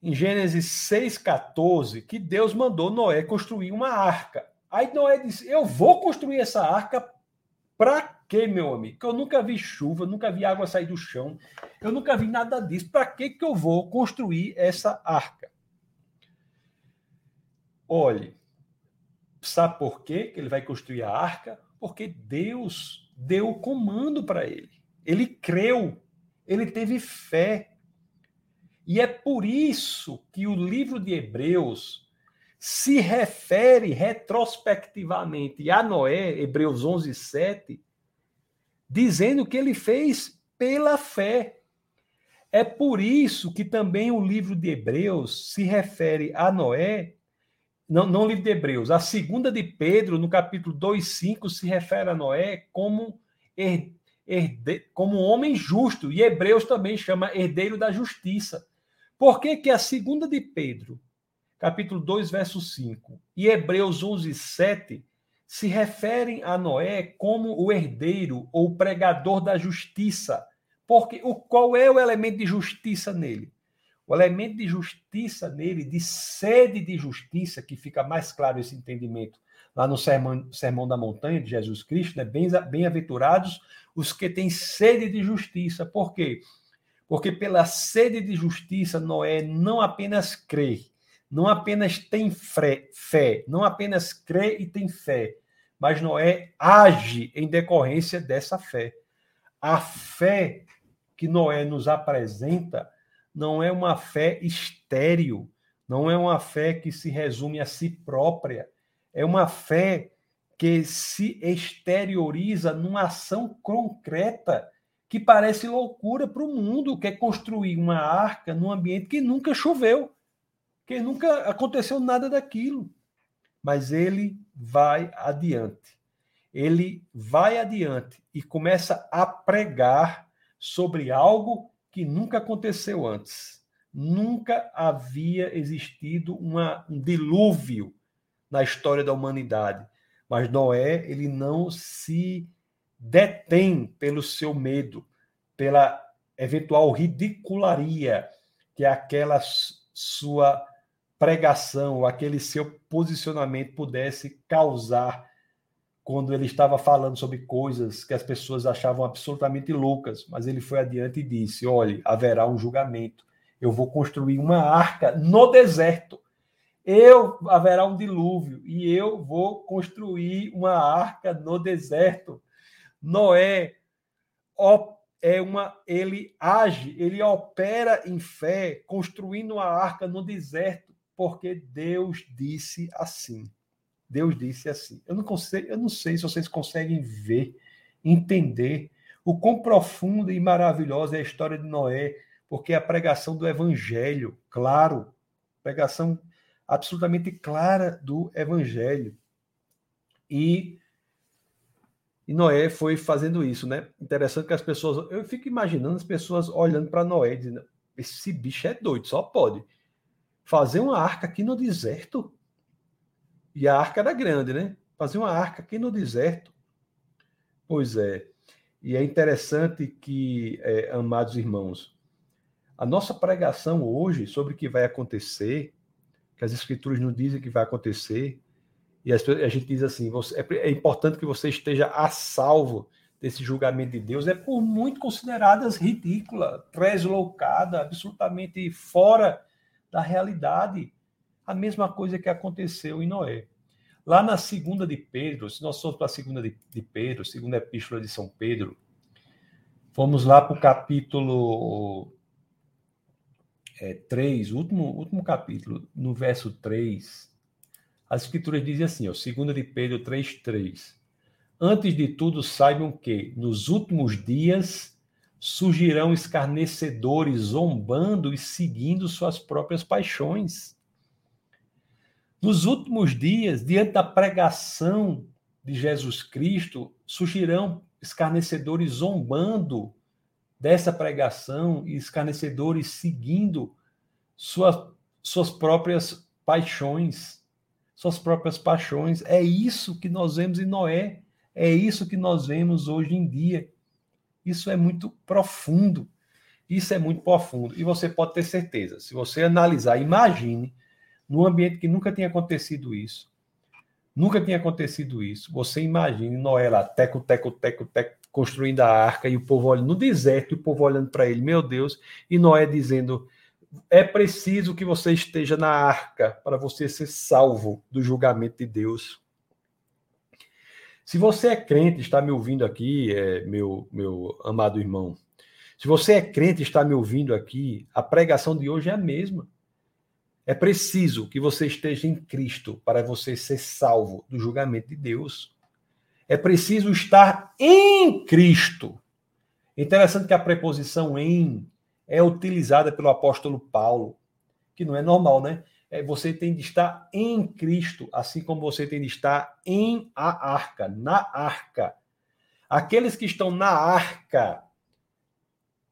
em Gênesis 6,14 que Deus mandou Noé construir uma arca. Aí Noé disse: Eu vou construir essa arca para quê, meu amigo? Que eu nunca vi chuva, nunca vi água sair do chão, eu nunca vi nada disso. Para que que eu vou construir essa arca? Olhe, sabe por quê que ele vai construir a arca? Porque Deus deu o comando para ele. Ele creu, ele teve fé. E é por isso que o livro de Hebreus se refere retrospectivamente a Noé, Hebreus 11, 7, dizendo que ele fez pela fé. É por isso que também o livro de Hebreus se refere a Noé, não, não o livro de Hebreus, a segunda de Pedro, no capítulo 2, 5, se refere a Noé como, herde, como homem justo, e Hebreus também chama herdeiro da justiça. Por que, que a segunda de Pedro, capítulo 2, verso 5, e Hebreus 11, 7, se referem a Noé como o herdeiro ou pregador da justiça? Porque o, qual é o elemento de justiça nele? O elemento de justiça nele, de sede de justiça, que fica mais claro esse entendimento lá no Sermão, Sermão da Montanha de Jesus Cristo, né? bem-aventurados os que têm sede de justiça. Por quê? Porque pela sede de justiça, Noé não apenas crê, não apenas tem fé, não apenas crê e tem fé, mas Noé age em decorrência dessa fé. A fé que Noé nos apresenta não é uma fé estéril, não é uma fé que se resume a si própria, é uma fé que se exterioriza numa ação concreta que parece loucura para o mundo, que é construir uma arca num ambiente que nunca choveu, que nunca aconteceu nada daquilo. Mas ele vai adiante. Ele vai adiante e começa a pregar sobre algo que nunca aconteceu antes. Nunca havia existido uma, um dilúvio na história da humanidade. Mas Noé, ele não se detém pelo seu medo, pela eventual ridicularia que aquela sua pregação, aquele seu posicionamento pudesse causar quando ele estava falando sobre coisas que as pessoas achavam absolutamente loucas, mas ele foi adiante e disse: Olhe, haverá um julgamento. Eu vou construir uma arca no deserto. Eu haverá um dilúvio e eu vou construir uma arca no deserto. Noé é uma ele age, ele opera em fé, construindo uma arca no deserto, porque Deus disse assim. Deus disse assim. Eu não, consigo, eu não sei se vocês conseguem ver, entender o quão profunda e maravilhosa é a história de Noé, porque a pregação do evangelho, claro, pregação absolutamente clara do evangelho. E, e Noé foi fazendo isso, né? Interessante que as pessoas, eu fico imaginando as pessoas olhando para Noé dizendo: esse bicho é doido, só pode fazer uma arca aqui no deserto. E a arca era grande, né? Fazer uma arca aqui no deserto. Pois é. E é interessante que, é, amados irmãos, a nossa pregação hoje sobre o que vai acontecer, que as escrituras nos dizem que vai acontecer, e a gente diz assim: você, é, é importante que você esteja a salvo desse julgamento de Deus, é por muito consideradas ridícula, tresloucada, absolutamente fora da realidade a mesma coisa que aconteceu em Noé. Lá na segunda de Pedro, se nós formos para a segunda de, de Pedro, segunda epístola de São Pedro, fomos lá para o capítulo é, 3, último, último capítulo, no verso 3, as escrituras dizem assim, ó, segunda de Pedro 3, 3. Antes de tudo, saibam que nos últimos dias surgirão escarnecedores zombando e seguindo suas próprias paixões nos últimos dias, diante da pregação de Jesus Cristo, surgirão escarnecedores zombando dessa pregação e escarnecedores seguindo suas, suas próprias paixões. Suas próprias paixões. É isso que nós vemos em Noé. É isso que nós vemos hoje em dia. Isso é muito profundo. Isso é muito profundo. E você pode ter certeza, se você analisar, imagine num ambiente que nunca tinha acontecido isso. Nunca tinha acontecido isso. Você imagine Noé lá, teco, teco, teco, teco, construindo a arca e o povo olhando no deserto, e o povo olhando para ele, meu Deus, e Noé dizendo: é preciso que você esteja na arca para você ser salvo do julgamento de Deus. Se você é crente, está me ouvindo aqui, é, meu, meu amado irmão, se você é crente, está me ouvindo aqui, a pregação de hoje é a mesma. É preciso que você esteja em Cristo para você ser salvo do julgamento de Deus. É preciso estar em Cristo. Interessante que a preposição em é utilizada pelo apóstolo Paulo, que não é normal, né? É, você tem de estar em Cristo, assim como você tem de estar em a arca, na arca. Aqueles que estão na arca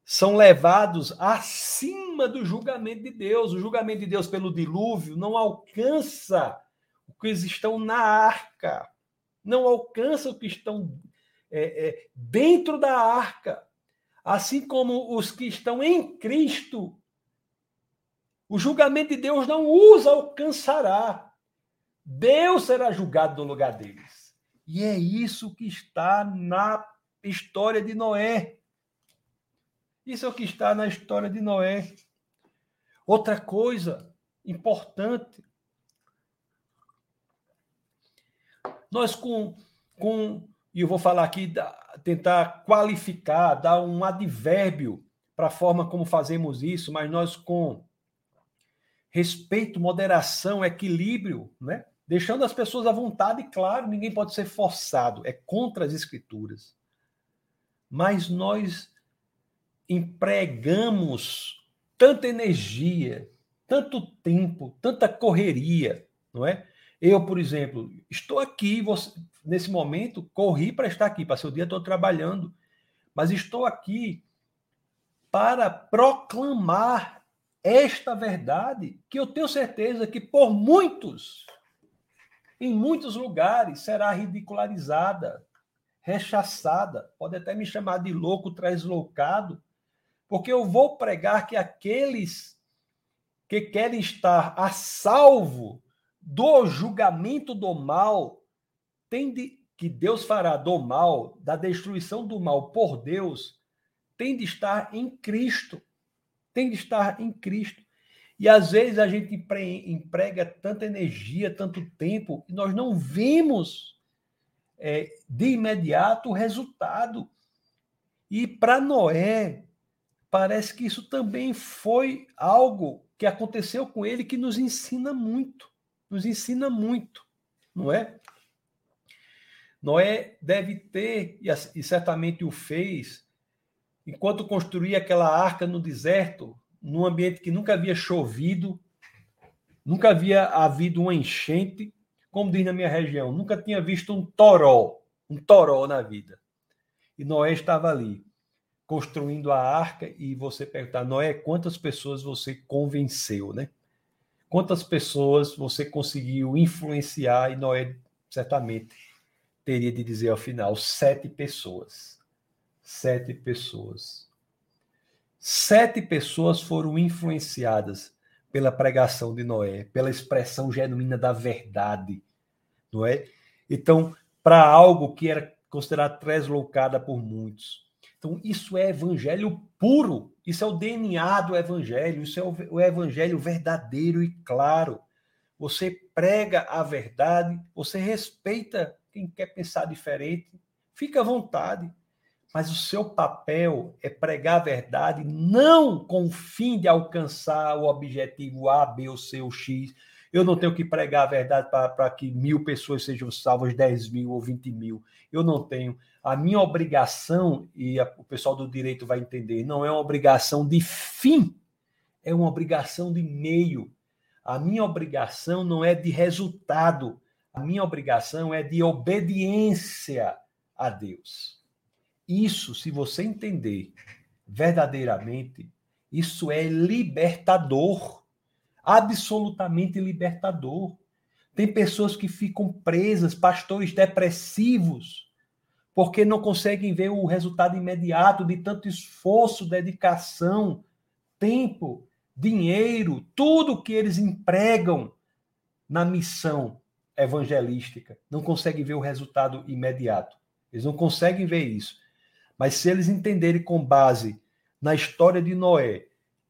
são levados acima do julgamento de Deus. O julgamento de Deus pelo dilúvio não alcança os que estão na arca, não alcança os que estão é, é, dentro da arca. Assim como os que estão em Cristo, o julgamento de Deus não os alcançará. Deus será julgado no lugar deles. E é isso que está na história de Noé. Isso é o que está na história de Noé. Outra coisa importante. Nós com, com e eu vou falar aqui, tentar qualificar, dar um advérbio para a forma como fazemos isso, mas nós com respeito, moderação, equilíbrio, né? Deixando as pessoas à vontade, claro, ninguém pode ser forçado, é contra as escrituras. Mas nós empregamos tanta energia, tanto tempo, tanta correria, não é? Eu, por exemplo, estou aqui, você, nesse momento, corri para estar aqui, passei o dia todo trabalhando, mas estou aqui para proclamar esta verdade que eu tenho certeza que por muitos, em muitos lugares, será ridicularizada, rechaçada, pode até me chamar de louco, translocado, porque eu vou pregar que aqueles que querem estar a salvo do julgamento do mal, tem de, que Deus fará do mal, da destruição do mal por Deus, tem de estar em Cristo. Tem de estar em Cristo. E às vezes a gente emprega tanta energia, tanto tempo, e nós não vemos é, de imediato o resultado. E para Noé, parece que isso também foi algo que aconteceu com ele que nos ensina muito, nos ensina muito, não é? Noé deve ter, e certamente o fez, enquanto construía aquela arca no deserto, num ambiente que nunca havia chovido, nunca havia havido uma enchente, como diz na minha região, nunca tinha visto um toró, um toró na vida. E Noé estava ali construindo a arca e você perguntar, Noé, quantas pessoas você convenceu, né? Quantas pessoas você conseguiu influenciar? E Noé certamente teria de dizer ao final: sete pessoas. Sete pessoas. Sete pessoas foram influenciadas pela pregação de Noé, pela expressão genuína da verdade, não é? Então, para algo que era considerado tresloucada por muitos, então, isso é evangelho puro, isso é o DNA do evangelho, isso é o evangelho verdadeiro e claro. Você prega a verdade, você respeita quem quer pensar diferente, fica à vontade. Mas o seu papel é pregar a verdade, não com o fim de alcançar o objetivo A, B ou C ou X. Eu não tenho que pregar a verdade para que mil pessoas sejam salvas, 10 mil ou 20 mil. Eu não tenho. A minha obrigação, e a, o pessoal do direito vai entender, não é uma obrigação de fim, é uma obrigação de meio. A minha obrigação não é de resultado, a minha obrigação é de obediência a Deus. Isso, se você entender verdadeiramente, isso é libertador, absolutamente libertador. Tem pessoas que ficam presas, pastores depressivos, porque não conseguem ver o resultado imediato de tanto esforço, dedicação, tempo, dinheiro, tudo que eles empregam na missão evangelística. Não conseguem ver o resultado imediato. Eles não conseguem ver isso. Mas se eles entenderem com base na história de Noé,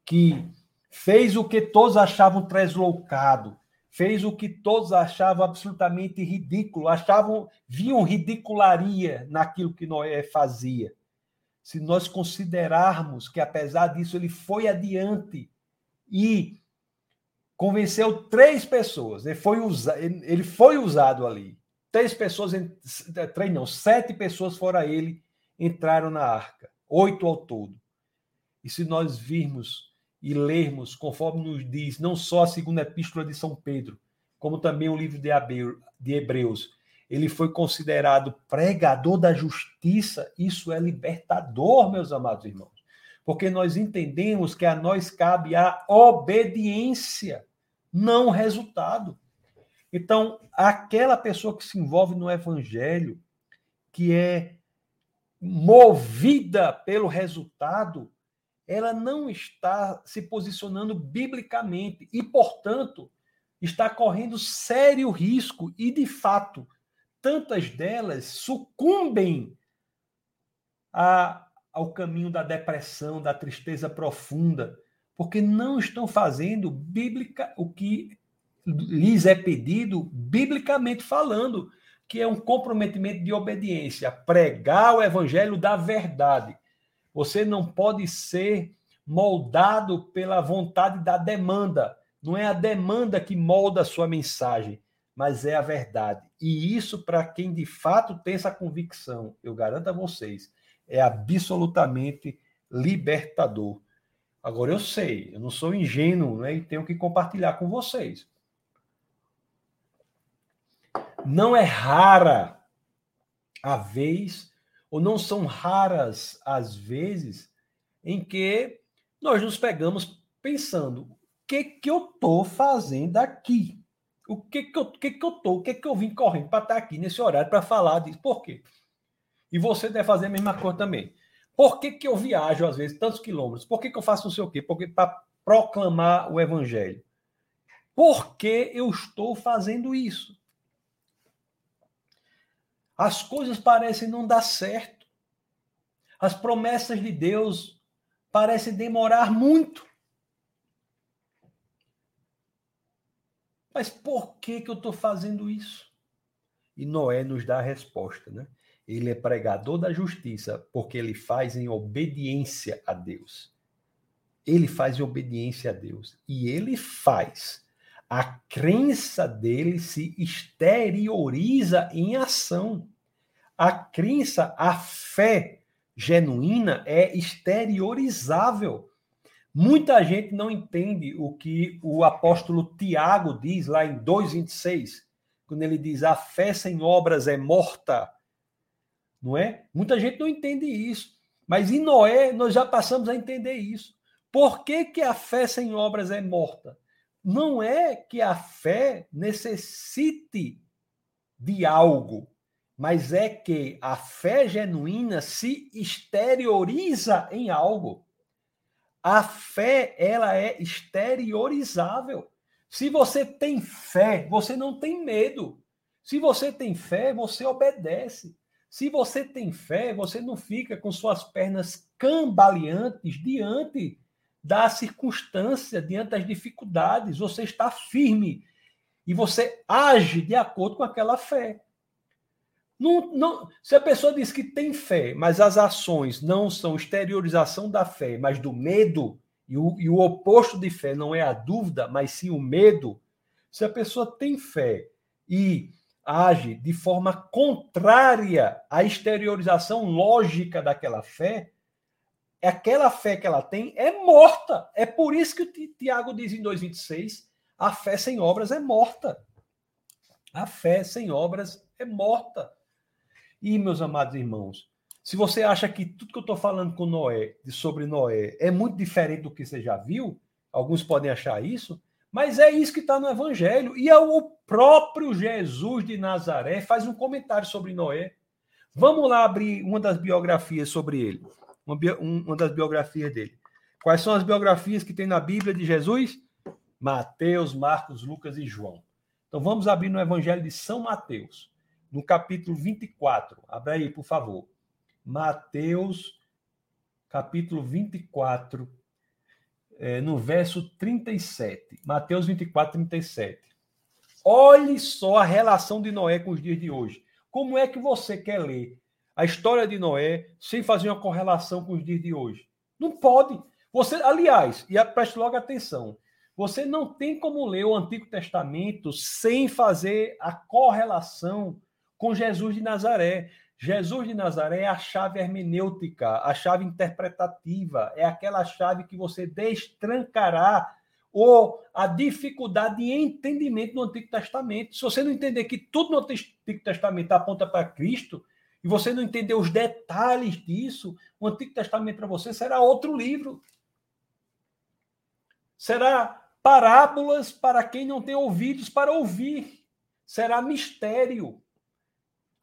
que fez o que todos achavam tresloucado, fez o que todos achavam absolutamente ridículo, achavam, viam ridicularia naquilo que Noé fazia. Se nós considerarmos que apesar disso ele foi adiante e convenceu três pessoas, ele foi, usa, ele foi usado ali. Três pessoas, três não, sete pessoas fora ele entraram na arca, oito ao todo. E se nós virmos e lermos, conforme nos diz, não só a segunda epístola de São Pedro, como também o livro de Hebreus, ele foi considerado pregador da justiça, isso é libertador, meus amados irmãos. Porque nós entendemos que a nós cabe a obediência, não o resultado. Então, aquela pessoa que se envolve no evangelho, que é movida pelo resultado, ela não está se posicionando biblicamente e, portanto, está correndo sério risco e, de fato, tantas delas sucumbem a, ao caminho da depressão, da tristeza profunda, porque não estão fazendo bíblica o que lhes é pedido biblicamente falando, que é um comprometimento de obediência, pregar o evangelho da verdade. Você não pode ser moldado pela vontade da demanda. Não é a demanda que molda a sua mensagem, mas é a verdade. E isso, para quem de fato tem essa convicção, eu garanto a vocês, é absolutamente libertador. Agora eu sei, eu não sou ingênuo né, e tenho que compartilhar com vocês. Não é rara a vez ou não são raras as vezes em que nós nos pegamos pensando: o que que eu estou fazendo aqui? O que que eu, que que eu tô? O que que eu vim correndo para estar tá aqui nesse horário para falar disso? Por quê? E você deve fazer a mesma coisa também. Por que, que eu viajo, às vezes, tantos quilômetros? Por que, que eu faço não sei o quê? Porque para proclamar o evangelho. Por que eu estou fazendo isso? As coisas parecem não dar certo. As promessas de Deus parecem demorar muito. Mas por que, que eu estou fazendo isso? E Noé nos dá a resposta, né? Ele é pregador da justiça porque ele faz em obediência a Deus. Ele faz em obediência a Deus. E ele faz. A crença dele se exterioriza em ação. A crença, a fé genuína é exteriorizável. Muita gente não entende o que o apóstolo Tiago diz lá em 2,26, quando ele diz: a fé sem obras é morta. Não é? Muita gente não entende isso. Mas em Noé, nós já passamos a entender isso. Por que, que a fé sem obras é morta? Não é que a fé necessite de algo mas é que a fé genuína se exterioriza em algo. A fé, ela é exteriorizável. Se você tem fé, você não tem medo. Se você tem fé, você obedece. Se você tem fé, você não fica com suas pernas cambaleantes diante da circunstância, diante das dificuldades. Você está firme e você age de acordo com aquela fé. Não, não, se a pessoa diz que tem fé, mas as ações não são exteriorização da fé, mas do medo, e o, e o oposto de fé não é a dúvida, mas sim o medo. Se a pessoa tem fé e age de forma contrária à exteriorização lógica daquela fé, aquela fé que ela tem é morta. É por isso que o Tiago diz em 2,26: a fé sem obras é morta. A fé sem obras é morta. E, meus amados irmãos, se você acha que tudo que eu estou falando com Noé, sobre Noé, é muito diferente do que você já viu, alguns podem achar isso, mas é isso que está no Evangelho. E é o próprio Jesus de Nazaré faz um comentário sobre Noé. Vamos lá abrir uma das biografias sobre ele. Uma, uma das biografias dele. Quais são as biografias que tem na Bíblia de Jesus? Mateus, Marcos, Lucas e João. Então vamos abrir no Evangelho de São Mateus no capítulo 24. Abra aí, por favor. Mateus, capítulo 24, é, no verso 37. Mateus 24, 37. Olhe só a relação de Noé com os dias de hoje. Como é que você quer ler a história de Noé sem fazer uma correlação com os dias de hoje? Não pode. Você, aliás, e preste logo atenção, você não tem como ler o Antigo Testamento sem fazer a correlação com Jesus de Nazaré. Jesus de Nazaré é a chave hermenêutica, a chave interpretativa, é aquela chave que você destrancará ou a dificuldade de entendimento do Antigo Testamento. Se você não entender que tudo no Antigo Testamento aponta para Cristo, e você não entender os detalhes disso, o Antigo Testamento para você será outro livro. Será parábolas para quem não tem ouvidos para ouvir. Será mistério.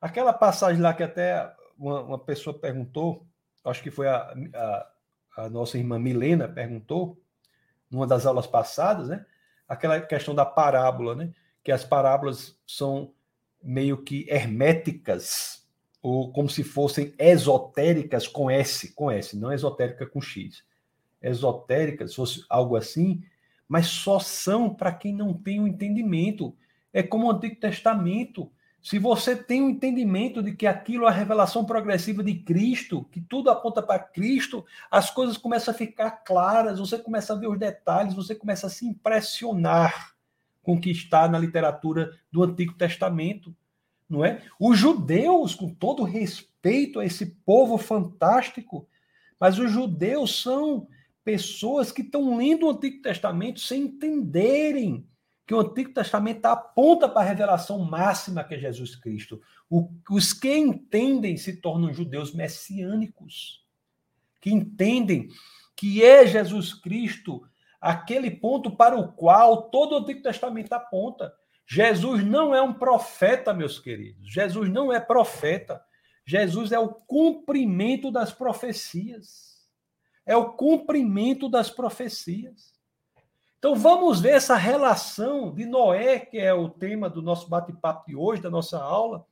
Aquela passagem lá que até uma, uma pessoa perguntou, acho que foi a, a, a nossa irmã Milena perguntou, numa das aulas passadas, né? Aquela questão da parábola, né? Que as parábolas são meio que herméticas, ou como se fossem esotéricas com S, com S, não esotérica com X. Esotéricas, se fosse algo assim, mas só são para quem não tem o um entendimento. É como o Antigo Testamento. Se você tem um entendimento de que aquilo é a revelação progressiva de Cristo, que tudo aponta para Cristo, as coisas começam a ficar claras, você começa a ver os detalhes, você começa a se impressionar com o que está na literatura do Antigo Testamento, não é? Os judeus, com todo respeito a esse povo fantástico, mas os judeus são pessoas que estão lendo o Antigo Testamento sem entenderem que o Antigo Testamento aponta para a revelação máxima que é Jesus Cristo. O, os que entendem se tornam judeus messiânicos, que entendem que é Jesus Cristo aquele ponto para o qual todo o Antigo Testamento aponta. Jesus não é um profeta, meus queridos. Jesus não é profeta. Jesus é o cumprimento das profecias. É o cumprimento das profecias. Então vamos ver essa relação de Noé, que é o tema do nosso bate-papo de hoje, da nossa aula,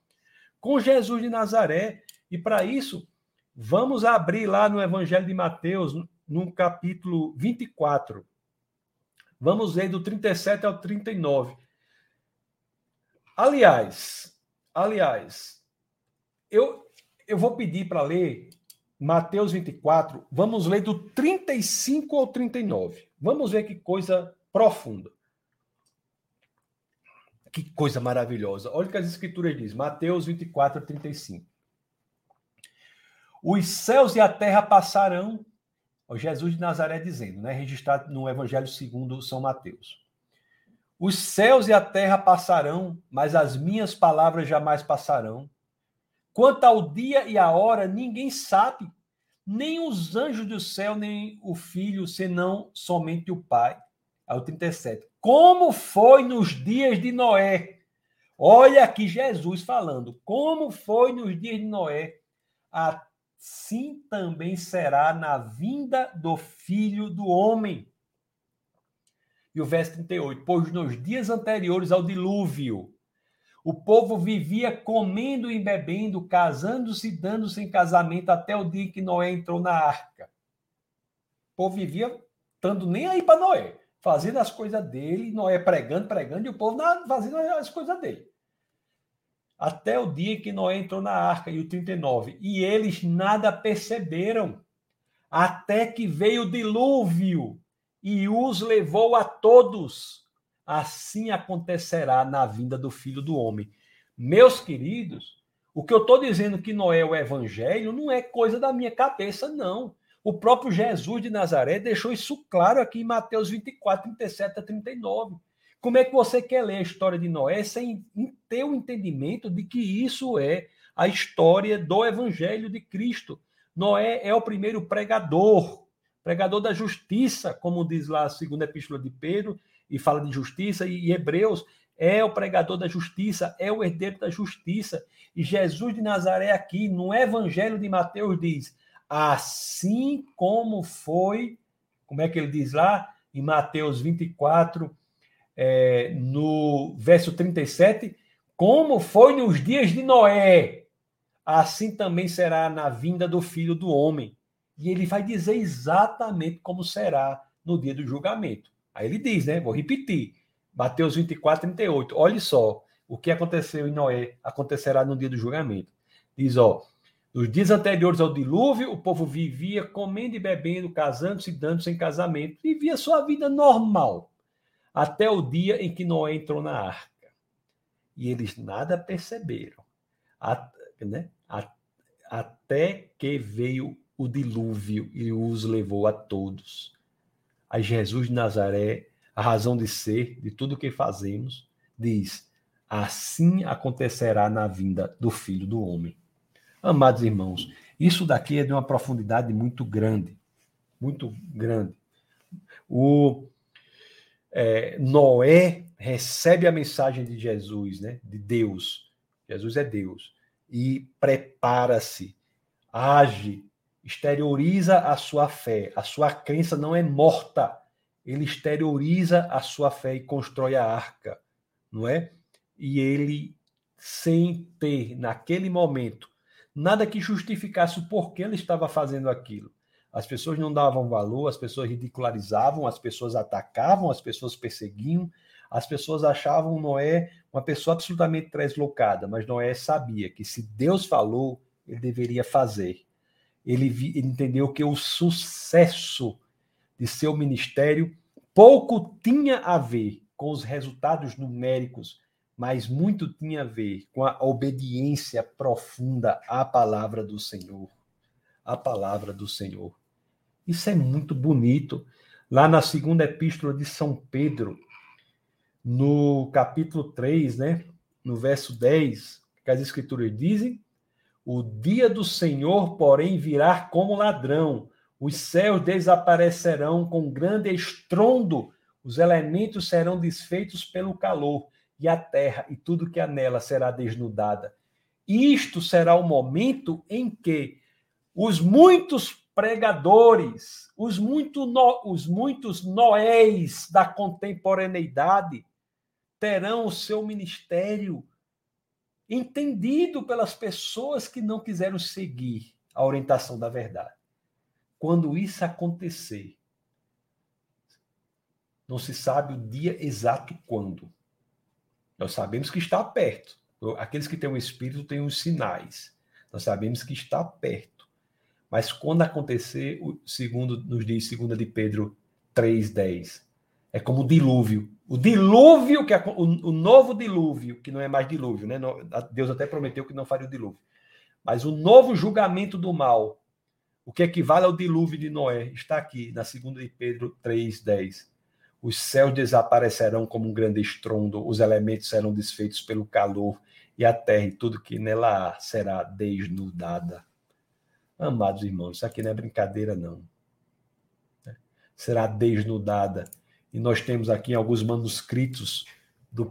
com Jesus de Nazaré. E para isso, vamos abrir lá no Evangelho de Mateus, no capítulo 24. Vamos ler do 37 ao 39. Aliás, aliás, eu, eu vou pedir para ler Mateus 24, vamos ler do 35 ao 39. Vamos ver que coisa profunda. Que coisa maravilhosa. Olha o que as escrituras dizem. Mateus 24 a 35. Os céus e a terra passarão. Jesus de Nazaré dizendo, né? Registrado no Evangelho segundo São Mateus. Os céus e a terra passarão, mas as minhas palavras jamais passarão. Quanto ao dia e a hora, ninguém sabe, nem os anjos do céu, nem o filho, senão somente o Pai. Ao 37. Como foi nos dias de Noé? Olha aqui Jesus falando. Como foi nos dias de Noé? Assim também será na vinda do filho do homem. E o verso 38. Pois nos dias anteriores ao dilúvio, o povo vivia comendo e bebendo, casando-se e dando-se em casamento até o dia que Noé entrou na arca. O povo vivia estando nem aí para Noé, fazendo as coisas dele, Noé pregando, pregando, e o povo fazendo as coisas dele. Até o dia que Noé entrou na arca, e o 39. E eles nada perceberam, até que veio o dilúvio e os levou a todos assim acontecerá na vinda do filho do homem. Meus queridos, o que eu estou dizendo que Noé é o evangelho não é coisa da minha cabeça, não. O próprio Jesus de Nazaré deixou isso claro aqui em Mateus 24, 37 a 39. Como é que você quer ler a história de Noé sem ter o entendimento de que isso é a história do evangelho de Cristo? Noé é o primeiro pregador, pregador da justiça, como diz lá a segunda epístola de Pedro, e fala de justiça, e Hebreus é o pregador da justiça, é o herdeiro da justiça. E Jesus de Nazaré, aqui no Evangelho de Mateus, diz: assim como foi, como é que ele diz lá? Em Mateus 24, é, no verso 37, como foi nos dias de Noé, assim também será na vinda do filho do homem. E ele vai dizer exatamente como será no dia do julgamento. Aí ele diz, né? Vou repetir. Mateus 24, 38. Olhe só, o que aconteceu em Noé acontecerá no dia do julgamento. Diz, ó, nos dias anteriores ao dilúvio, o povo vivia comendo e bebendo, casando-se e dando-se em casamento. Vivia sua vida normal. Até o dia em que Noé entrou na arca. E eles nada perceberam. A, né? até que veio o dilúvio e os levou a todos. A Jesus de Nazaré, a razão de ser de tudo o que fazemos, diz: assim acontecerá na vinda do Filho do Homem. Amados irmãos, isso daqui é de uma profundidade muito grande, muito grande. O é, Noé recebe a mensagem de Jesus, né? De Deus. Jesus é Deus e prepara-se, age, exterioriza a sua fé. A sua crença não é morta. Ele exterioriza a sua fé e constrói a arca, não é? E ele, sem ter, naquele momento, nada que justificasse o porquê ele estava fazendo aquilo. As pessoas não davam valor, as pessoas ridicularizavam, as pessoas atacavam, as pessoas perseguiam, as pessoas achavam Noé uma pessoa absolutamente translocada, mas Noé sabia que se Deus falou, ele deveria fazer. Ele, ele entendeu que o sucesso de seu ministério pouco tinha a ver com os resultados numéricos, mas muito tinha a ver com a obediência profunda à palavra do Senhor. A palavra do Senhor. Isso é muito bonito. Lá na segunda epístola de São Pedro, no capítulo 3, né, no verso 10, que as escrituras dizem: O dia do Senhor, porém, virá como ladrão, os céus desaparecerão com grande estrondo, os elementos serão desfeitos pelo calor, e a terra e tudo que há nela será desnudada. Isto será o momento em que os muitos pregadores, os, muito no, os muitos noéis da contemporaneidade terão o seu ministério entendido pelas pessoas que não quiseram seguir a orientação da verdade. Quando isso acontecer, não se sabe o dia exato quando. Nós sabemos que está perto. Aqueles que têm o Espírito têm os sinais. Nós sabemos que está perto. Mas quando acontecer, segundo nos diz segunda de Pedro 3:10, é como o dilúvio. O dilúvio, que o, o, novo dilúvio, que não é mais dilúvio, né? Deus até prometeu que não faria o dilúvio. Mas o novo julgamento do mal, o que equivale ao dilúvio de Noé, está aqui na segunda de Pedro 3:10. Os céus desaparecerão como um grande estrondo, os elementos serão desfeitos pelo calor, e a terra e tudo que nela há será desnudada. Amados irmãos, isso aqui não é brincadeira, não. Será desnudada e nós temos aqui alguns manuscritos do,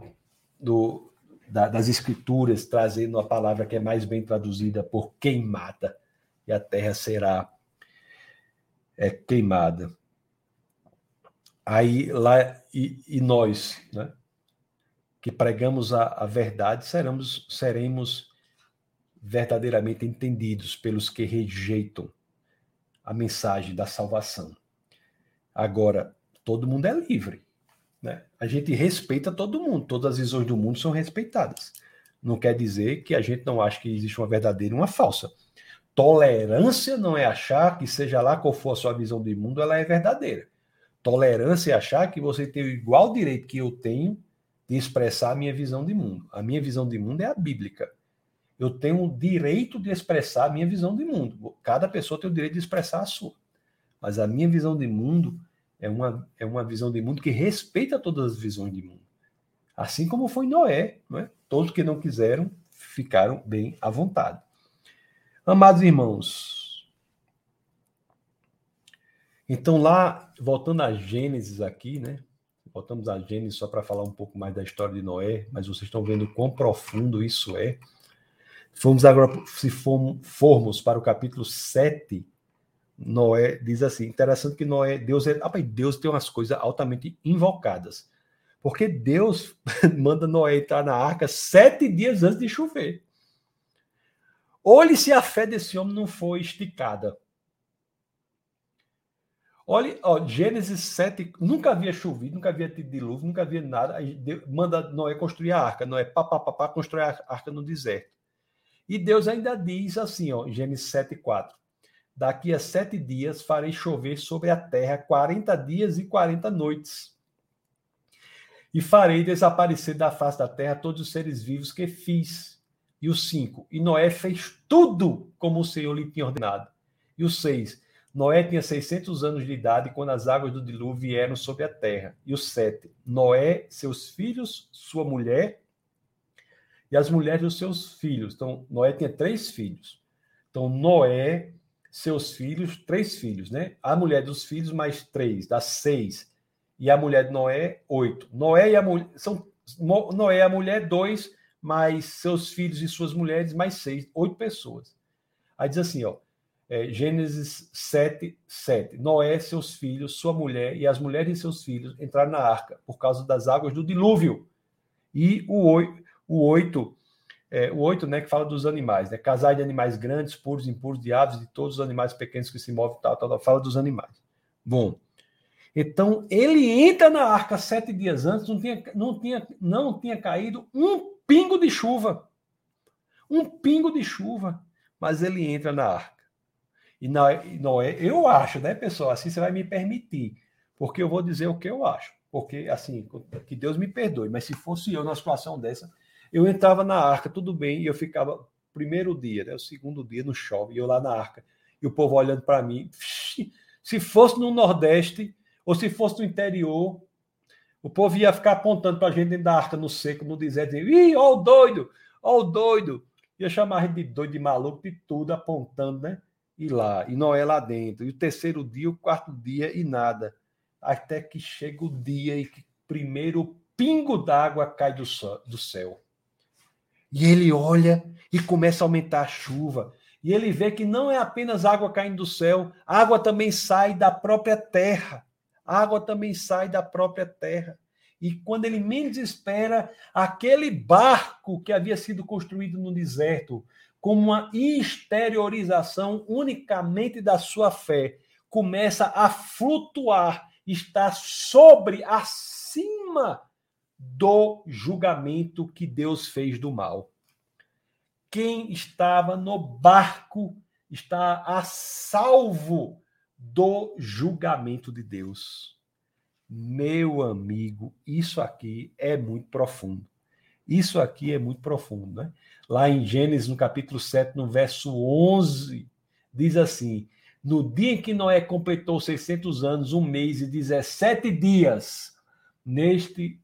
do, da, das escrituras trazendo a palavra que é mais bem traduzida por queimada, e a terra será é, queimada. Aí lá e, e nós, né, que pregamos a, a verdade, seremos, seremos verdadeiramente entendidos pelos que rejeitam a mensagem da salvação. Agora, todo mundo é livre. Né? A gente respeita todo mundo, todas as visões do mundo são respeitadas. Não quer dizer que a gente não acha que existe uma verdadeira e uma falsa. Tolerância não é achar que, seja lá qual for a sua visão do mundo, ela é verdadeira. Tolerância é achar que você tem o igual direito que eu tenho de expressar a minha visão de mundo. A minha visão de mundo é a bíblica. Eu tenho o direito de expressar a minha visão de mundo. Cada pessoa tem o direito de expressar a sua. Mas a minha visão de mundo é uma, é uma visão de mundo que respeita todas as visões de mundo. Assim como foi Noé, não é? todos que não quiseram ficaram bem à vontade. Amados irmãos, então lá, voltando a Gênesis aqui, né? Voltamos a Gênesis só para falar um pouco mais da história de Noé, mas vocês estão vendo quão profundo isso é. Fomos agora, se formos para o capítulo 7, Noé diz assim: interessante que Noé, Deus é. Deus tem umas coisas altamente invocadas. Porque Deus manda Noé entrar na arca sete dias antes de chover. Olhe se a fé desse homem não foi esticada. Olha, ó, Gênesis 7, nunca havia chovido, nunca havia tido dilúvio, nunca havia nada. Aí Deus manda Noé construir a arca. Noé, papá, papá, constrói a arca no deserto. E Deus ainda diz assim, ó, Gênesis 7, 4. Daqui a sete dias farei chover sobre a terra 40 dias e 40 noites. E farei desaparecer da face da terra todos os seres vivos que fiz. E o 5. E Noé fez tudo como o Senhor lhe tinha ordenado. E o 6. Noé tinha 600 anos de idade quando as águas do dilúvio vieram sobre a terra. E o 7. Noé, seus filhos, sua mulher e as mulheres dos seus filhos. Então, Noé tinha três filhos. Então, Noé, seus filhos, três filhos, né? A mulher dos filhos mais três, dá seis. E a mulher de Noé, oito. Noé e a mulher são Noé a mulher dois, mais seus filhos e suas mulheres mais seis, oito pessoas. Aí diz assim, ó, é, Gênesis 7, 7. Noé, seus filhos, sua mulher e as mulheres de seus filhos entraram na arca por causa das águas do dilúvio. E o oito, o oito é, o 8, né, que fala dos animais, né? Casais de animais grandes, puros, impuros, de aves, de todos os animais pequenos que se movem, tal, tal, tal, fala dos animais. Bom, então ele entra na arca sete dias antes, não tinha, não tinha, não tinha caído um pingo de chuva. Um pingo de chuva. Mas ele entra na arca. E Noé, eu acho, né, pessoal? Assim você vai me permitir, porque eu vou dizer o que eu acho. Porque, assim, que Deus me perdoe, mas se fosse eu numa situação dessa, eu entrava na arca, tudo bem, e eu ficava primeiro dia, né, o segundo dia no chove, e eu lá na arca, e o povo olhando para mim. Se fosse no Nordeste, ou se fosse no interior, o povo ia ficar apontando para a gente dentro da arca, no seco, no deserto, dizendo: ih, ó o doido, ó o doido. Ia chamar de doido, de maluco, de tudo, apontando, né? E lá, e Noé lá dentro. E o terceiro dia, o quarto dia, e nada. Até que chega o dia e que primeiro pingo d'água cai do céu. E ele olha e começa a aumentar a chuva. E ele vê que não é apenas água caindo do céu, água também sai da própria terra. água também sai da própria terra. E quando ele menos espera, aquele barco que havia sido construído no deserto, como uma exteriorização unicamente da sua fé, começa a flutuar, está sobre, acima do julgamento que Deus fez do mal. Quem estava no barco está a salvo do julgamento de Deus. Meu amigo, isso aqui é muito profundo. Isso aqui é muito profundo, né? Lá em Gênesis, no capítulo 7, no verso 11, diz assim: No dia em que Noé completou 600 anos, um mês e 17 dias, neste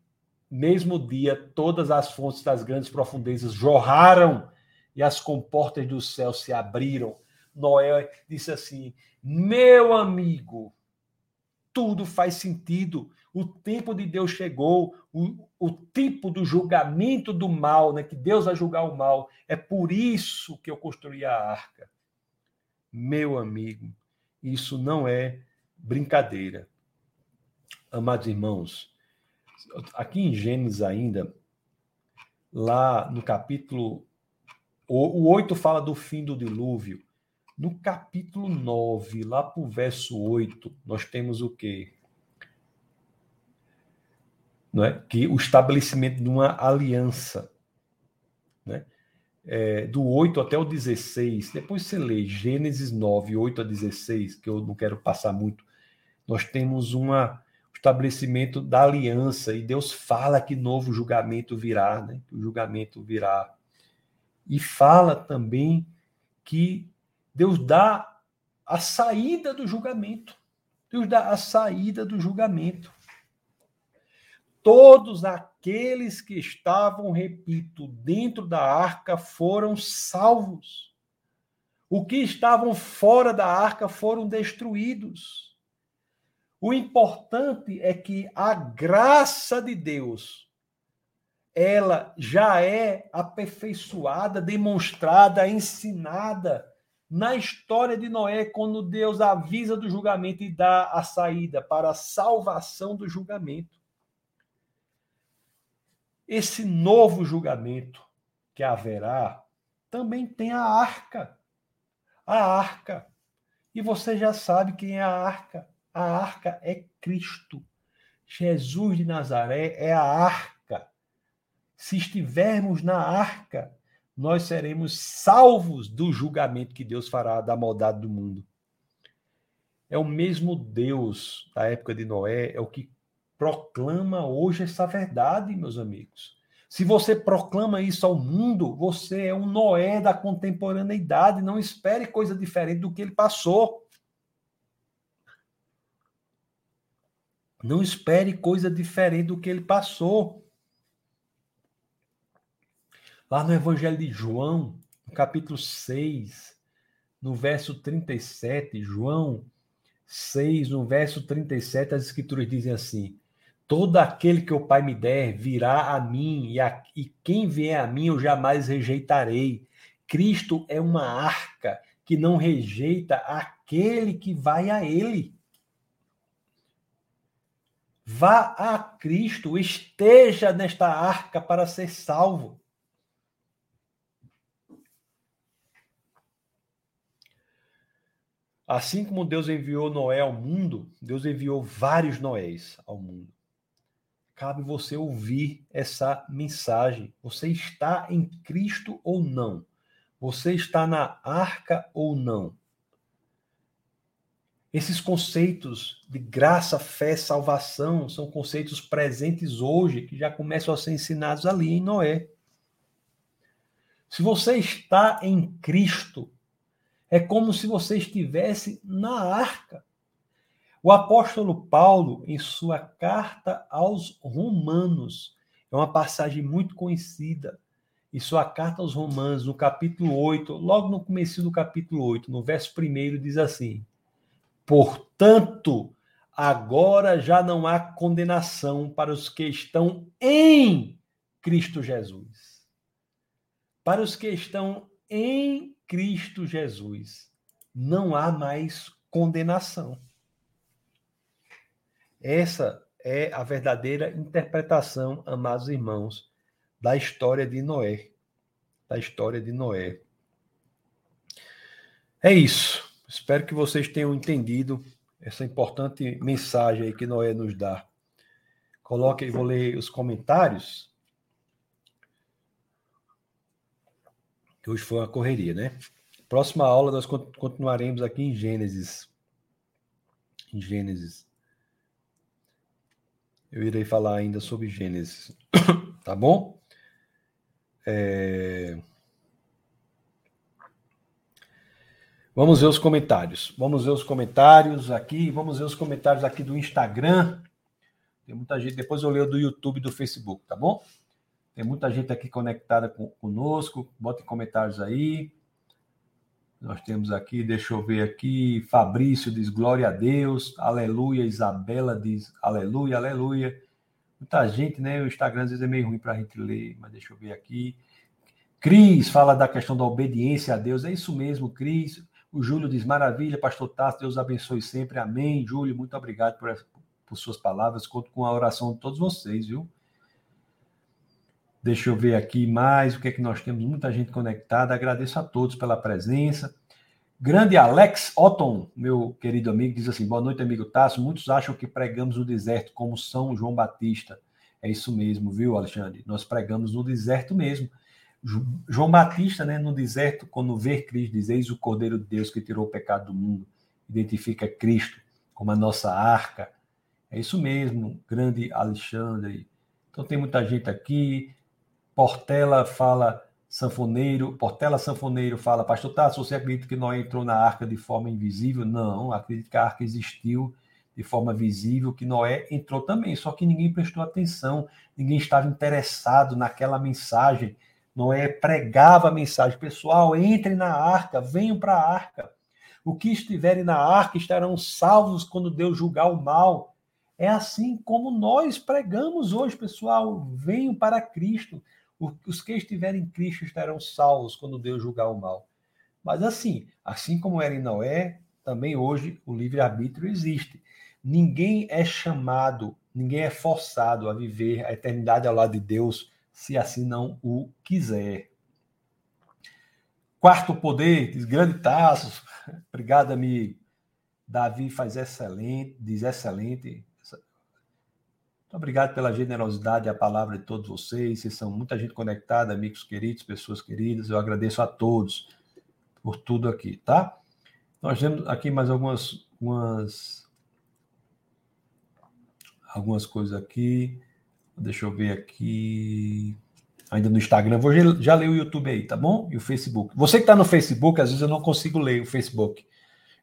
mesmo dia, todas as fontes das grandes profundezas jorraram e as comportas do céu se abriram. Noé disse assim: Meu amigo, tudo faz sentido. O tempo de Deus chegou, o, o tipo do julgamento do mal, né, que Deus vai julgar o mal. É por isso que eu construí a arca. Meu amigo, isso não é brincadeira. Amados irmãos, aqui em Gênesis ainda, lá no capítulo. O, o 8 fala do fim do dilúvio. No capítulo 9, lá para o verso 8, nós temos o quê? Não é? Que o estabelecimento de uma aliança. Né? É, do 8 até o 16. Depois você lê Gênesis 9, 8 a 16, que eu não quero passar muito. Nós temos uma estabelecimento da aliança, e Deus fala que novo julgamento virá, né? que o julgamento virá. E fala também que Deus dá a saída do julgamento. Deus dá a saída do julgamento. Todos aqueles que estavam, repito, dentro da arca foram salvos. O que estavam fora da arca foram destruídos. O importante é que a graça de Deus ela já é aperfeiçoada, demonstrada, ensinada na história de Noé, quando Deus avisa do julgamento e dá a saída para a salvação do julgamento. Esse novo julgamento que haverá também tem a arca. A arca. E você já sabe quem é a arca A arca é Cristo. Jesus de Nazaré é a arca. Se estivermos na arca, nós seremos salvos do julgamento que Deus fará da maldade do mundo. É o mesmo Deus da época de Noé, é o que proclama hoje essa verdade, meus amigos. Se você proclama isso ao mundo, você é um Noé da contemporaneidade. Não espere coisa diferente do que ele passou. Não espere coisa diferente do que ele passou. Lá no Evangelho de João, no capítulo 6, no verso 37, João 6, no verso 37, as escrituras dizem assim: Todo aquele que o Pai me der virá a mim, e, a, e quem vier a mim eu jamais rejeitarei. Cristo é uma arca que não rejeita aquele que vai a ele. Vá a Cristo, esteja nesta arca para ser salvo. Assim como Deus enviou Noé ao mundo, Deus enviou vários Noés ao mundo. Cabe você ouvir essa mensagem. Você está em Cristo ou não? Você está na arca ou não? Esses conceitos de graça, fé, salvação são conceitos presentes hoje que já começam a ser ensinados ali em Noé. Se você está em Cristo, é como se você estivesse na arca. O apóstolo Paulo, em sua carta aos Romanos, é uma passagem muito conhecida. Em sua carta aos Romanos, no capítulo 8, logo no começo do capítulo 8, no verso 1, diz assim: Portanto, agora já não há condenação para os que estão em Cristo Jesus. Para os que estão em Cristo Jesus, não há mais condenação. Essa é a verdadeira interpretação, amados irmãos, da história de Noé. Da história de Noé. É isso. Espero que vocês tenham entendido essa importante mensagem aí que Noé nos dá. Coloque vou ler os comentários. que hoje foi uma correria, né? Próxima aula nós continuaremos aqui em Gênesis. Em Gênesis. Eu irei falar ainda sobre Gênesis. tá bom? É... Vamos ver os comentários. Vamos ver os comentários aqui. Vamos ver os comentários aqui do Instagram. Tem muita gente. Depois eu leio do YouTube e do Facebook, tá bom? Tem muita gente aqui conectada com, conosco. Botem comentários aí. Nós temos aqui, deixa eu ver aqui, Fabrício diz glória a Deus, aleluia, Isabela diz aleluia, aleluia. Muita gente, né? O Instagram às vezes é meio ruim para a gente ler, mas deixa eu ver aqui. Cris fala da questão da obediência a Deus, é isso mesmo, Cris. O Júlio diz maravilha, pastor Tasso, Deus abençoe sempre, amém. Júlio, muito obrigado por, por suas palavras, conto com a oração de todos vocês, viu? Deixa eu ver aqui mais o que é que nós temos. Muita gente conectada. Agradeço a todos pela presença. Grande Alex Otton, meu querido amigo, diz assim: Boa noite, amigo Tasso. Muitos acham que pregamos no deserto como São João Batista. É isso mesmo, viu, Alexandre? Nós pregamos no deserto mesmo. João Batista, né, no deserto, quando vê Cristo, diz: Eis o Cordeiro de Deus que tirou o pecado do mundo. Identifica Cristo como a nossa arca. É isso mesmo, grande Alexandre. Então tem muita gente aqui. Portela fala sanfoneiro, Portela sanfoneiro fala, pastor Tasso, você acredita que Noé entrou na arca de forma invisível? Não, acredito que a arca existiu de forma visível, que Noé entrou também, só que ninguém prestou atenção, ninguém estava interessado naquela mensagem. Noé pregava a mensagem, pessoal, entrem na arca, venham para a arca. O que estiverem na arca estarão salvos quando Deus julgar o mal. É assim como nós pregamos hoje, pessoal. Venham para Cristo. Os que estiverem em Cristo estarão salvos quando Deus julgar o mal. Mas assim, assim como era em Noé, também hoje o livre-arbítrio existe. Ninguém é chamado, ninguém é forçado a viver a eternidade ao lado de Deus se assim não o quiser. Quarto poder, diz grande taço. Obrigado, amigo. Davi faz excelente, diz excelente. Muito obrigado pela generosidade e a palavra de todos vocês. Vocês são muita gente conectada, amigos queridos, pessoas queridas. Eu agradeço a todos por tudo aqui, tá? Nós temos aqui mais algumas, algumas, algumas coisas aqui. Deixa eu ver aqui. Ainda no Instagram. Vou já ler o YouTube aí, tá bom? E o Facebook. Você que está no Facebook, às vezes eu não consigo ler o Facebook.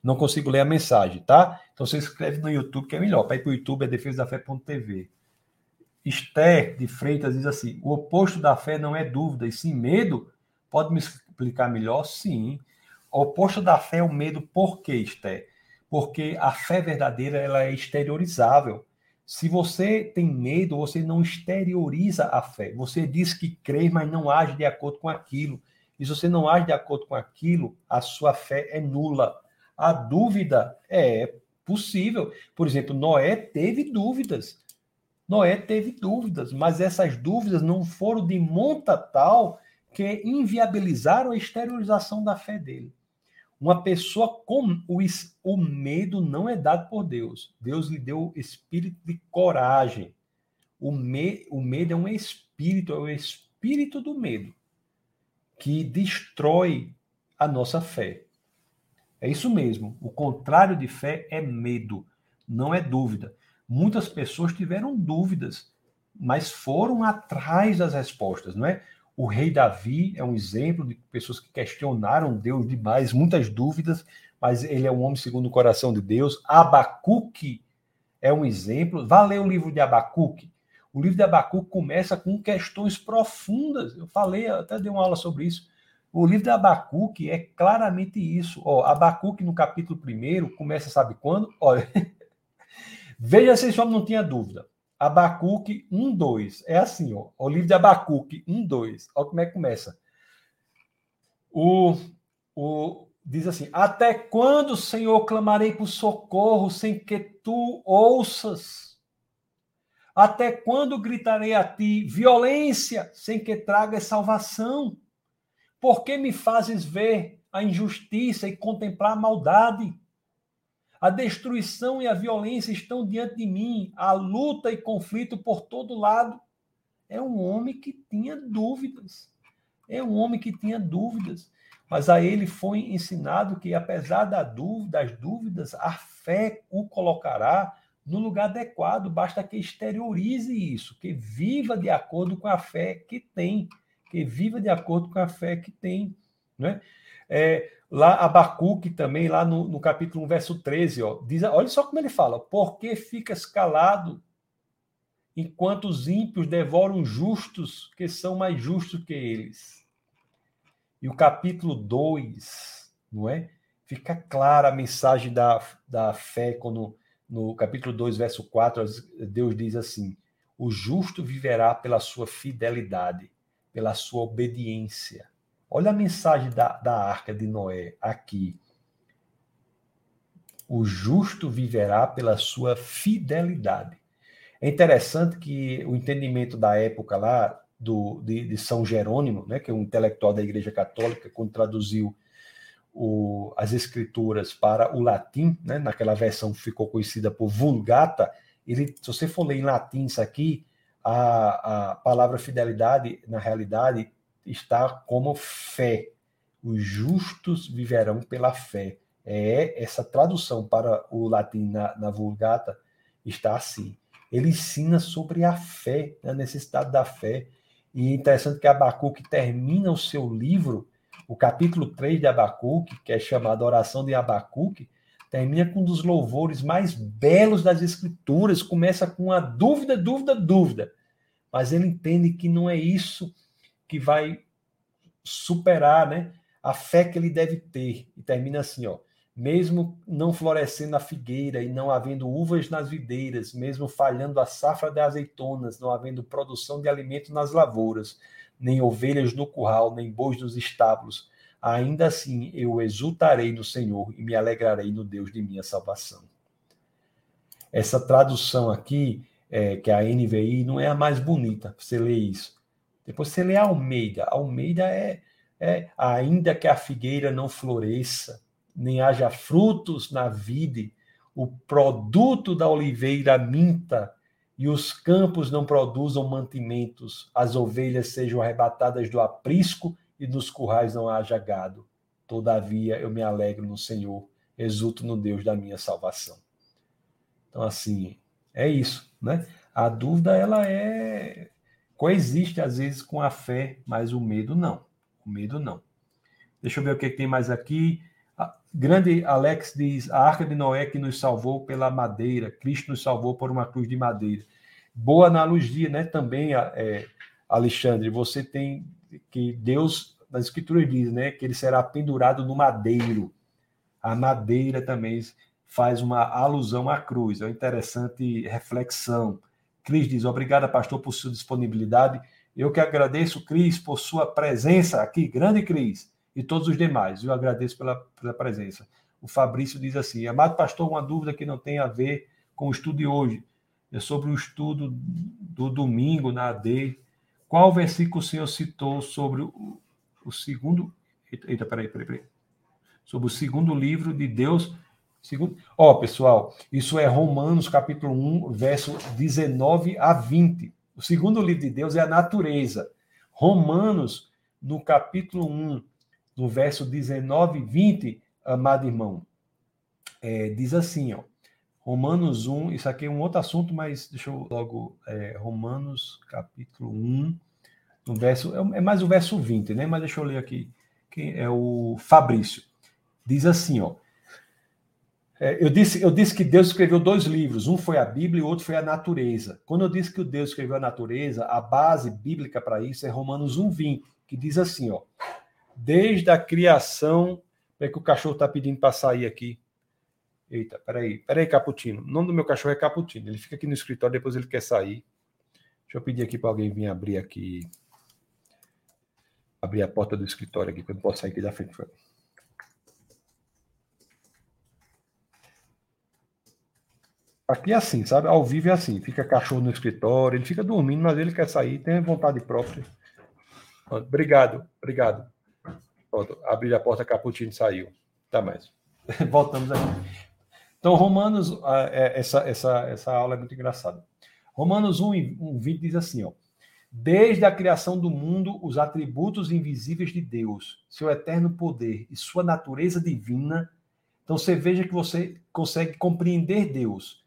Não consigo ler a mensagem, tá? Então você escreve no YouTube, que é melhor. Para ir para o YouTube é defesadafé.tv. Esther de Freitas diz assim: o oposto da fé não é dúvida, e sim medo. Pode me explicar melhor? Sim. O oposto da fé é o medo. Por quê, Esther? Porque a fé verdadeira ela é exteriorizável. Se você tem medo, você não exterioriza a fé. Você diz que crê, mas não age de acordo com aquilo. E se você não age de acordo com aquilo, a sua fé é nula. A dúvida é possível. Por exemplo, Noé teve dúvidas. Noé teve dúvidas, mas essas dúvidas não foram de monta tal que inviabilizaram a exteriorização da fé dele. Uma pessoa com o, o medo não é dado por Deus. Deus lhe deu espírito de coragem. O, me, o medo é um espírito, é o espírito do medo que destrói a nossa fé. É isso mesmo. O contrário de fé é medo, não é dúvida. Muitas pessoas tiveram dúvidas, mas foram atrás das respostas, não é? O rei Davi é um exemplo de pessoas que questionaram Deus demais, muitas dúvidas, mas ele é um homem segundo o coração de Deus. Abacuque é um exemplo. Vá ler o livro de Abacuque. O livro de Abacuque começa com questões profundas. Eu falei, até dei uma aula sobre isso. O livro de Abacuque é claramente isso. Ó, Abacuque, no capítulo 1, começa, sabe quando? Olha, Veja se esse homem não tinha dúvida. Abacuque 1, 2. É assim, ó. O livro de Abacuque 1, 2. Olha como é que começa. O, o, diz assim: Até quando, Senhor, clamarei por socorro sem que tu ouças? Até quando gritarei a ti violência sem que tragas salvação? Por que me fazes ver a injustiça e contemplar a maldade? A destruição e a violência estão diante de mim, a luta e conflito por todo lado. É um homem que tinha dúvidas. É um homem que tinha dúvidas. Mas a ele foi ensinado que, apesar da dúvida, das dúvidas, a fé o colocará no lugar adequado. Basta que exteriorize isso, que viva de acordo com a fé que tem, que viva de acordo com a fé que tem. Né? É, Lá, Abacuque também, lá no, no capítulo 1, verso 13, ó, diz, olha só como ele fala: Por que ficas calado enquanto os ímpios devoram justos que são mais justos que eles? E o capítulo 2, não é? Fica clara a mensagem da, da fé quando no capítulo 2, verso 4, Deus diz assim: O justo viverá pela sua fidelidade, pela sua obediência. Olha a mensagem da, da arca de Noé aqui. O justo viverá pela sua fidelidade. É interessante que o entendimento da época lá do, de, de São Jerônimo, né, que é um intelectual da Igreja Católica, quando traduziu o, as escrituras para o latim, né, naquela versão que ficou conhecida por Vulgata, ele, se você for ler em latim isso aqui, a, a palavra fidelidade, na realidade, está como fé. Os justos viverão pela fé. É essa tradução para o latim na, na Vulgata está assim. Ele ensina sobre a fé, a necessidade da fé. E é interessante que Abacuque termina o seu livro, o capítulo 3 de Abacuque, que é chamado Oração de Abacuque, termina com um dos louvores mais belos das Escrituras. Começa com a dúvida, dúvida, dúvida. Mas ele entende que não é isso que vai superar, né, a fé que ele deve ter. E termina assim, ó: mesmo não florescendo a figueira e não havendo uvas nas videiras, mesmo falhando a safra de azeitonas, não havendo produção de alimento nas lavouras, nem ovelhas no curral, nem bois nos estábulos, ainda assim eu exultarei no Senhor e me alegrarei no Deus de minha salvação. Essa tradução aqui, é, que é a NVI, não é a mais bonita, você lê isso. Depois você lê Almeida. Almeida é, é ainda que a figueira não floresça, nem haja frutos na vide, o produto da oliveira minta, e os campos não produzam mantimentos, as ovelhas sejam arrebatadas do aprisco e nos currais não haja gado. Todavia eu me alegro no Senhor, exulto no Deus da minha salvação. Então, assim, é isso, né? A dúvida, ela é. Coexiste às vezes com a fé, mas o medo não. O medo não. Deixa eu ver o que tem mais aqui. Grande Alex diz: a arca de Noé que nos salvou pela madeira, Cristo nos salvou por uma cruz de madeira. Boa analogia, né? Também, é, Alexandre, você tem que Deus, nas Escrituras diz, né? Que ele será pendurado no madeiro. A madeira também faz uma alusão à cruz. É uma interessante reflexão. Cris diz: obrigada, pastor, por sua disponibilidade. Eu que agradeço, Cris, por sua presença aqui. Grande Cris e todos os demais. Eu agradeço pela, pela presença. O Fabrício diz assim: Amado pastor, uma dúvida que não tem a ver com o estudo de hoje. É sobre o estudo do domingo na AD. Qual versículo o senhor citou sobre o, o segundo. Eita, peraí, peraí, peraí. Sobre o segundo livro de Deus. Segundo... Ó, pessoal, isso é Romanos capítulo 1, verso 19 a 20. O segundo livro de Deus é a natureza. Romanos, no capítulo 1, no verso 19 e 20, amado irmão, é, diz assim, ó, Romanos 1, isso aqui é um outro assunto, mas deixa eu logo, é, Romanos capítulo 1, no verso, é, é mais o verso 20, né? Mas deixa eu ler aqui, que é o Fabrício. Diz assim, ó, é, eu, disse, eu disse que Deus escreveu dois livros, um foi a Bíblia e o outro foi a natureza. Quando eu disse que o Deus escreveu a natureza, a base bíblica para isso é Romanos 1, 20, que diz assim, ó, desde a criação. É que o cachorro está pedindo para sair aqui. Eita, peraí, peraí, Caputino. O nome do meu cachorro é Caputino. Ele fica aqui no escritório, depois ele quer sair. Deixa eu pedir aqui para alguém vir abrir aqui. Abrir a porta do escritório aqui, para eu não posso sair aqui da frente. Aqui é assim, sabe? Ao vivo é assim. Fica cachorro no escritório, ele fica dormindo, mas ele quer sair, tem vontade própria. Obrigado, obrigado. Pronto, abri a porta, Caputino saiu. Tá mais. Voltamos aqui. Então, Romanos, é, essa, essa, essa aula é muito engraçada. Romanos 1, 1, 20 diz assim, ó. Desde a criação do mundo, os atributos invisíveis de Deus, seu eterno poder e sua natureza divina. Então, você veja que você consegue compreender Deus,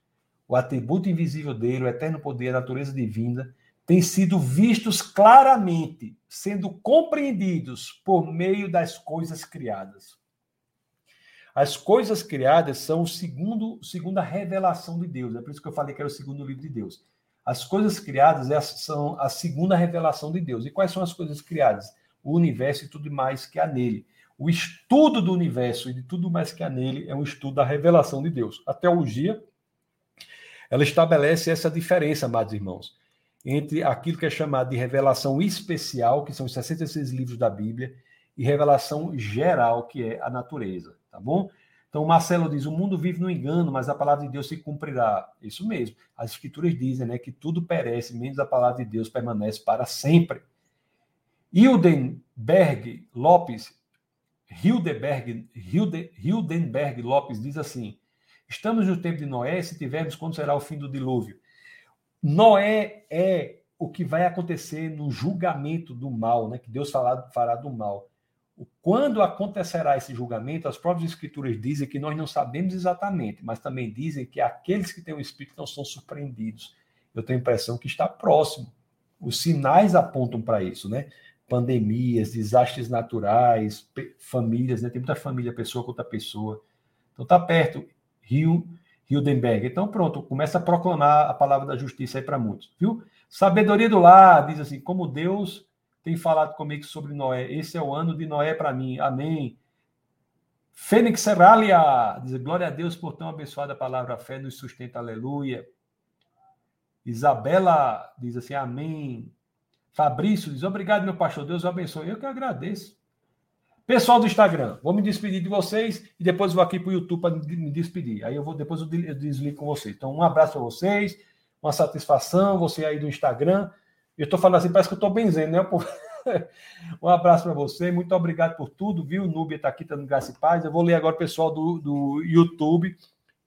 o atributo invisível dele, o eterno poder, a natureza divina, têm sido vistos claramente, sendo compreendidos por meio das coisas criadas. As coisas criadas são o segundo, segunda revelação de Deus. É por isso que eu falei que era o segundo livro de Deus. As coisas criadas é são a segunda revelação de Deus. E quais são as coisas criadas? O universo e tudo mais que há nele. O estudo do universo e de tudo mais que há nele é um estudo da revelação de Deus. A teologia, ela estabelece essa diferença, amados irmãos entre aquilo que é chamado de revelação especial, que são os 66 livros da Bíblia, e revelação geral, que é a natureza, tá bom? Então, Marcelo diz: o mundo vive no engano, mas a palavra de Deus se cumprirá. Isso mesmo. As escrituras dizem né, que tudo perece, menos a palavra de Deus permanece para sempre. Hildenberg Lopes, Hildenberg, Hilde, Hildenberg Lopes diz assim: Estamos no tempo de Noé, se tivermos, quando será o fim do dilúvio? Noé é o que vai acontecer no julgamento do mal, né? Que Deus fará, do mal. Quando acontecerá esse julgamento, as próprias escrituras dizem que nós não sabemos exatamente, mas também dizem que aqueles que têm o Espírito não são surpreendidos. Eu tenho a impressão que está próximo. Os sinais apontam para isso, né? Pandemias, desastres naturais, famílias, né? Tem muita família, pessoa contra pessoa. Então está perto. Rio, Hildenberg. Então, pronto, começa a proclamar a palavra da justiça aí para muitos, viu? Sabedoria do lar, diz assim, como Deus tem falado comigo sobre Noé. Esse é o ano de Noé para mim. Amém. Fênix Seralia, diz glória a Deus por tão abençoada palavra. A fé nos sustenta, aleluia. Isabela diz assim, amém. Fabrício diz, obrigado, meu pastor, Deus o abençoe. Eu que agradeço. Pessoal do Instagram, vou me despedir de vocês e depois vou aqui para o YouTube para me despedir. Aí eu vou depois eu desligo com vocês. Então, um abraço para vocês, uma satisfação, você aí do Instagram. Eu estou falando assim, parece que eu estou benzendo, né? um abraço para você, muito obrigado por tudo, viu? Núbia está aqui, dando graça e paz. Eu vou ler agora o pessoal do, do YouTube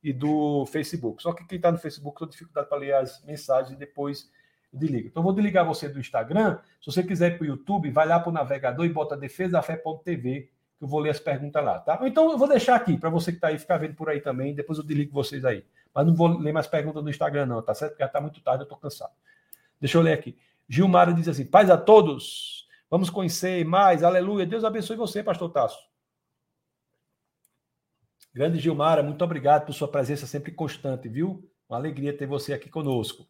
e do Facebook. Só que quem está no Facebook tem dificuldade para ler as mensagens e depois desliga. Então, eu vou desligar você do Instagram. Se você quiser ir para o YouTube, vai lá para o navegador e bota defesafé.tv, que eu vou ler as perguntas lá, tá? Então, eu vou deixar aqui para você que está aí ficar vendo por aí também. Depois eu desligo vocês aí. Mas não vou ler mais perguntas no Instagram, não, tá certo? Porque já está muito tarde, eu estou cansado. Deixa eu ler aqui. Gilmar diz assim: paz a todos. Vamos conhecer mais. Aleluia. Deus abençoe você, pastor Tasso. Grande Gilmara, muito obrigado por sua presença sempre constante, viu? Uma alegria ter você aqui conosco.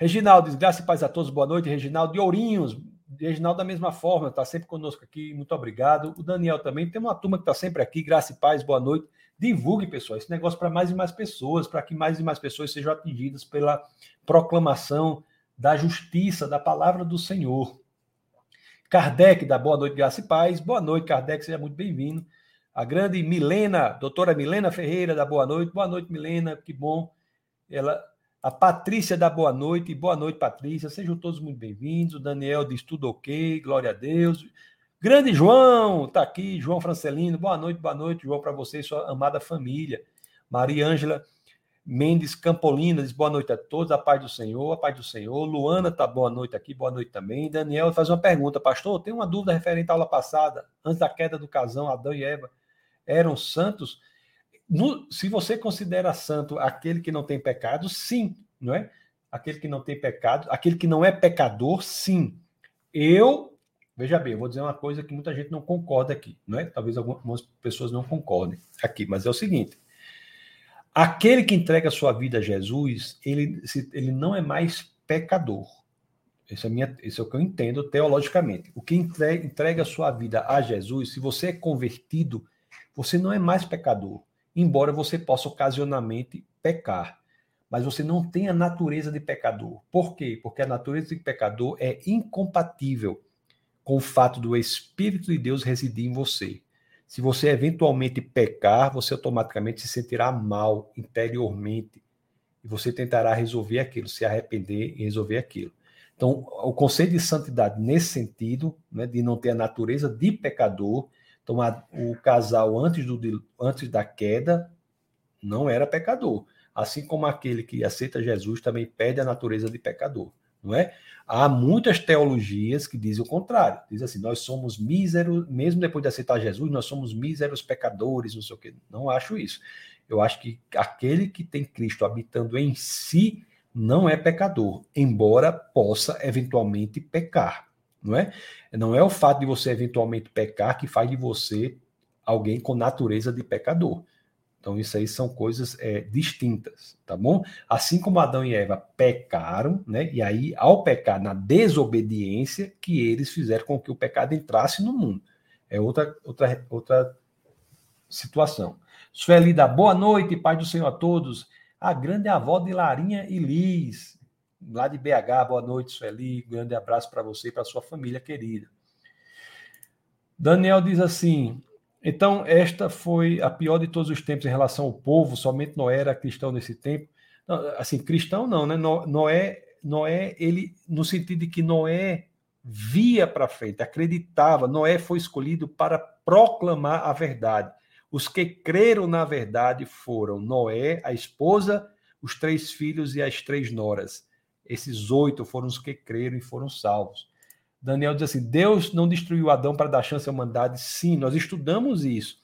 Reginaldo diz, graça e paz a todos, boa noite. Reginaldo de Ourinhos, Reginaldo da mesma forma, está sempre conosco aqui, muito obrigado. O Daniel também, tem uma turma que está sempre aqui, graça e paz, boa noite. Divulgue, pessoal, esse negócio para mais e mais pessoas, para que mais e mais pessoas sejam atingidas pela proclamação da justiça, da palavra do Senhor. Kardec, da Boa Noite, Graça e Paz. Boa noite, Kardec, seja muito bem-vindo. A grande Milena, doutora Milena Ferreira, da Boa Noite. Boa noite, Milena, que bom. Ela, a Patrícia da Boa Noite. Boa noite, Patrícia. Sejam todos muito bem-vindos. O Daniel diz tudo ok, glória a Deus. Grande João, está aqui, João Francelino. Boa noite, boa noite, João, para você e sua amada família. Maria Ângela Mendes Campolina diz boa noite a todos, a paz do Senhor, a paz do Senhor. Luana tá boa noite aqui, boa noite também. Daniel faz uma pergunta, pastor, tem uma dúvida referente à aula passada, antes da queda do casão, Adão e Eva eram santos? No, se você considera santo aquele que não tem pecado, sim, não é? Aquele que não tem pecado, aquele que não é pecador, sim. Eu, veja bem, eu vou dizer uma coisa que muita gente não concorda aqui, não é? Talvez algumas pessoas não concordem aqui, mas é o seguinte: Aquele que entrega sua vida a Jesus, ele, ele não é mais pecador. Isso é, minha, isso é o que eu entendo teologicamente. O que entrega, entrega sua vida a Jesus, se você é convertido, você não é mais pecador. Embora você possa ocasionalmente pecar. Mas você não tem a natureza de pecador. Por quê? Porque a natureza de pecador é incompatível com o fato do Espírito de Deus residir em você. Se você eventualmente pecar, você automaticamente se sentirá mal interiormente e você tentará resolver aquilo, se arrepender e resolver aquilo. Então, o conceito de santidade nesse sentido, né, de não ter a natureza de pecador, então a, o casal antes, do, antes da queda não era pecador, assim como aquele que aceita Jesus também perde a natureza de pecador não é? Há muitas teologias que dizem o contrário. Diz assim, nós somos míseros, mesmo depois de aceitar Jesus, nós somos míseros pecadores, não sei o quê. Não acho isso. Eu acho que aquele que tem Cristo habitando em si não é pecador, embora possa eventualmente pecar, não é? Não é o fato de você eventualmente pecar que faz de você alguém com natureza de pecador. Então, isso aí são coisas é, distintas, tá bom? Assim como Adão e Eva pecaram, né? E aí, ao pecar na desobediência, que eles fizeram com que o pecado entrasse no mundo. É outra, outra, outra situação. Sueli da boa noite, Pai do Senhor a todos. A grande avó de Larinha e Liz, lá de BH. Boa noite, Sueli. Grande abraço para você e para sua família querida. Daniel diz assim: então, esta foi a pior de todos os tempos em relação ao povo, somente Noé era cristão nesse tempo. Assim, cristão não, né? Noé, Noé, ele, no sentido de que Noé via para frente, acreditava, Noé foi escolhido para proclamar a verdade. Os que creram na verdade foram Noé, a esposa, os três filhos e as três noras. Esses oito foram os que creram e foram salvos. Daniel diz assim: Deus não destruiu Adão para dar chance à humanidade. Sim, nós estudamos isso.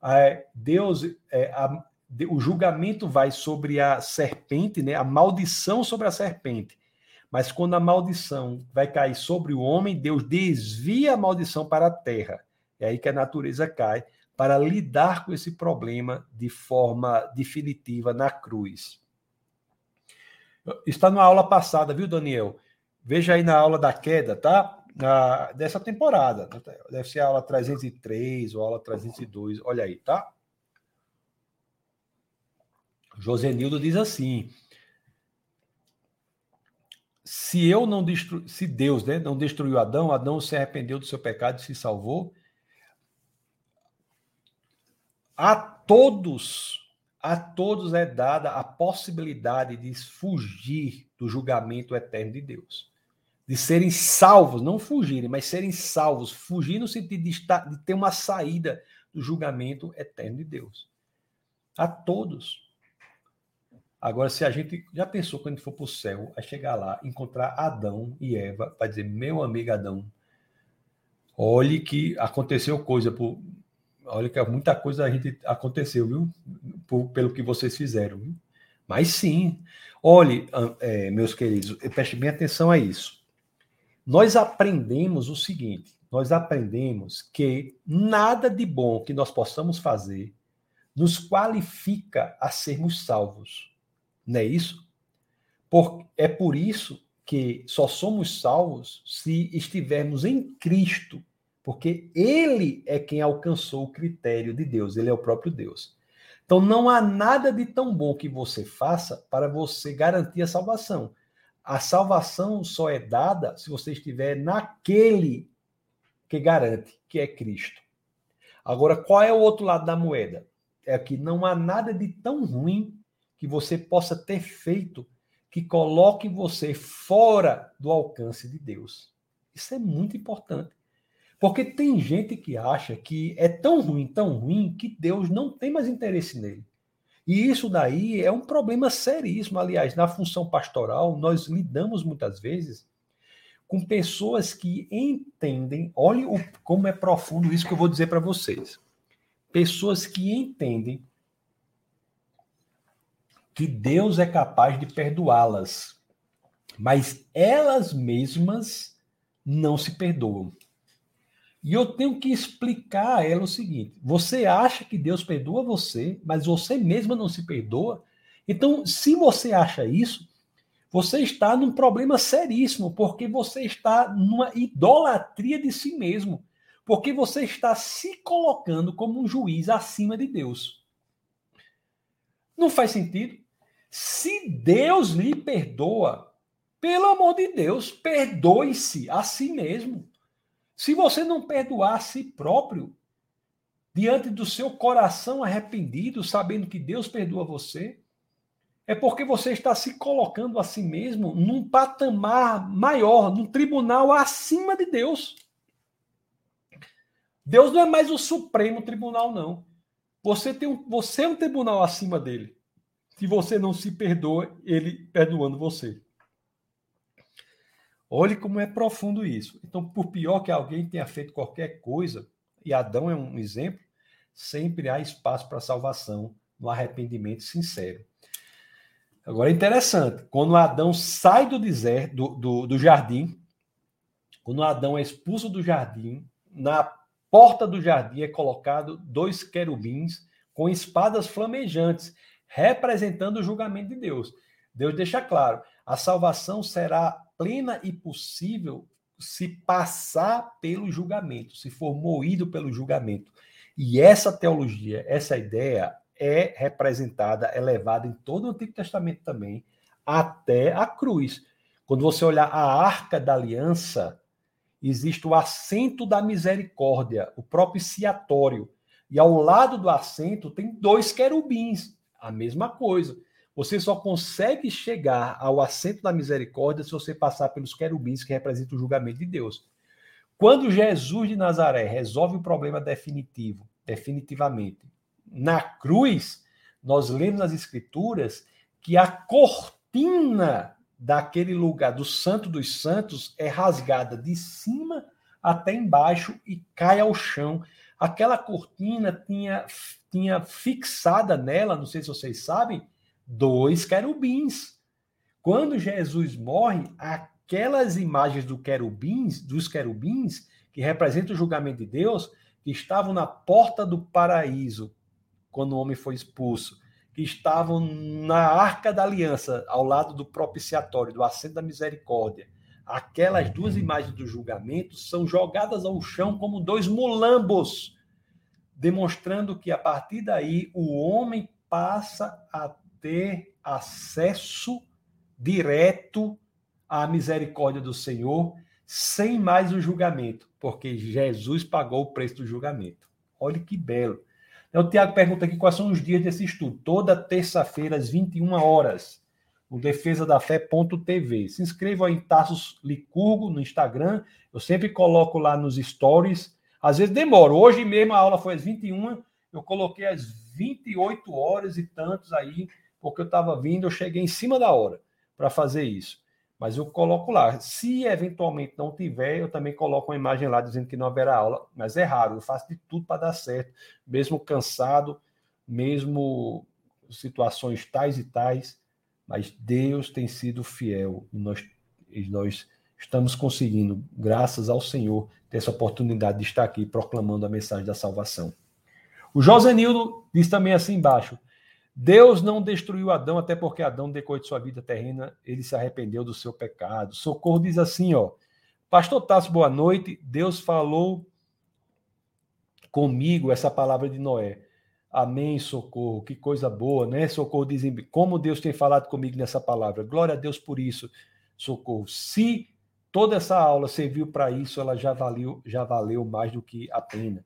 É, Deus, é, o julgamento vai sobre a serpente, né? A maldição sobre a serpente. Mas quando a maldição vai cair sobre o homem, Deus desvia a maldição para a terra. É aí que a natureza cai para lidar com esse problema de forma definitiva na cruz. Está na aula passada, viu, Daniel? Veja aí na aula da queda, tá? Na, dessa temporada. Deve ser a aula 303 ou aula 302. Olha aí, tá? Josenildo diz assim: se eu não destru... se Deus né, não destruiu Adão, Adão se arrependeu do seu pecado e se salvou. A todos a todos é dada a possibilidade de fugir do julgamento eterno de Deus. de serem salvos, não fugirem, mas serem salvos, fugir no sentido de, estar, de ter uma saída do julgamento eterno de Deus. A todos. Agora, se a gente já pensou quando for para o céu, a chegar lá, encontrar Adão e Eva, vai dizer, meu amigo Adão, olhe que aconteceu coisa por. Olha que muita coisa a gente aconteceu, viu? Por, pelo que vocês fizeram. Viu? Mas sim. Olhe, é, meus queridos, preste bem atenção a isso nós aprendemos o seguinte: nós aprendemos que nada de bom que nós possamos fazer nos qualifica a sermos salvos. Não é isso? Por, é por isso que só somos salvos se estivermos em Cristo, porque Ele é quem alcançou o critério de Deus, Ele é o próprio Deus. Então não há nada de tão bom que você faça para você garantir a salvação. A salvação só é dada se você estiver naquele que garante, que é Cristo. Agora, qual é o outro lado da moeda? É que não há nada de tão ruim que você possa ter feito que coloque você fora do alcance de Deus. Isso é muito importante. Porque tem gente que acha que é tão ruim, tão ruim, que Deus não tem mais interesse nele. E isso daí é um problema seríssimo. Aliás, na função pastoral, nós lidamos muitas vezes com pessoas que entendem, olhe o, como é profundo isso que eu vou dizer para vocês. Pessoas que entendem que Deus é capaz de perdoá-las, mas elas mesmas não se perdoam. E eu tenho que explicar a ela o seguinte: você acha que Deus perdoa você, mas você mesma não se perdoa? Então, se você acha isso, você está num problema seríssimo, porque você está numa idolatria de si mesmo, porque você está se colocando como um juiz acima de Deus. Não faz sentido? Se Deus lhe perdoa, pelo amor de Deus, perdoe-se a si mesmo. Se você não perdoar a si próprio, diante do seu coração arrependido, sabendo que Deus perdoa você, é porque você está se colocando a si mesmo num patamar maior, num tribunal acima de Deus. Deus não é mais o supremo tribunal, não. Você, tem um, você é um tribunal acima dele. Se você não se perdoa, ele perdoando você. Olhe como é profundo isso. Então, por pior que alguém tenha feito qualquer coisa, e Adão é um exemplo, sempre há espaço para salvação no arrependimento sincero. Agora é interessante, quando Adão sai do deserto, do, do, do jardim, quando Adão é expulso do jardim, na porta do jardim é colocado dois querubins com espadas flamejantes, representando o julgamento de Deus. Deus deixa claro: a salvação será plena e possível se passar pelo julgamento, se for moído pelo julgamento. E essa teologia, essa ideia é representada, é levada em todo o Antigo Testamento também, até a cruz. Quando você olhar a arca da aliança, existe o assento da misericórdia, o propiciatório. E ao lado do assento tem dois querubins, a mesma coisa. Você só consegue chegar ao assento da misericórdia se você passar pelos querubins que representam o julgamento de Deus. Quando Jesus de Nazaré resolve o problema definitivo, definitivamente, na cruz, nós lemos nas escrituras que a cortina daquele lugar do Santo dos Santos é rasgada de cima até embaixo e cai ao chão. Aquela cortina tinha, tinha fixada nela, não sei se vocês sabem, dois querubins. Quando Jesus morre, aquelas imagens do querubins, dos querubins, que representam o julgamento de Deus, que estavam na porta do paraíso, quando o homem foi expulso, que estavam na arca da aliança, ao lado do propiciatório, do assento da misericórdia, aquelas duas imagens do julgamento são jogadas ao chão como dois mulambos, demonstrando que a partir daí o homem passa a ter acesso direto à misericórdia do Senhor, sem mais o julgamento, porque Jesus pagou o preço do julgamento. Olha que belo. Então, o Tiago pergunta aqui quais são os dias desse estudo. Toda terça-feira, às 21 horas. no defesadafé.tv. Se inscreva em Tassos Licurgo no Instagram. Eu sempre coloco lá nos stories. Às vezes demora. Hoje mesmo a aula foi às 21, eu coloquei às 28 horas e tantos aí, porque eu estava vindo, eu cheguei em cima da hora para fazer isso. Mas eu coloco lá. Se eventualmente não tiver, eu também coloco uma imagem lá dizendo que não haverá aula. Mas é raro, eu faço de tudo para dar certo, mesmo cansado, mesmo situações tais e tais. Mas Deus tem sido fiel e nós, e nós estamos conseguindo, graças ao Senhor, ter essa oportunidade de estar aqui proclamando a mensagem da salvação. O Josenildo diz também assim embaixo: Deus não destruiu Adão, até porque Adão, decorrer de sua vida terrena, ele se arrependeu do seu pecado. Socorro diz assim, ó. Pastor Tasso, boa noite. Deus falou comigo essa palavra de Noé. Amém, socorro. Que coisa boa, né? Socorro diz como Deus tem falado comigo nessa palavra. Glória a Deus por isso, socorro. Se toda essa aula serviu para isso, ela já valeu, já valeu mais do que a pena.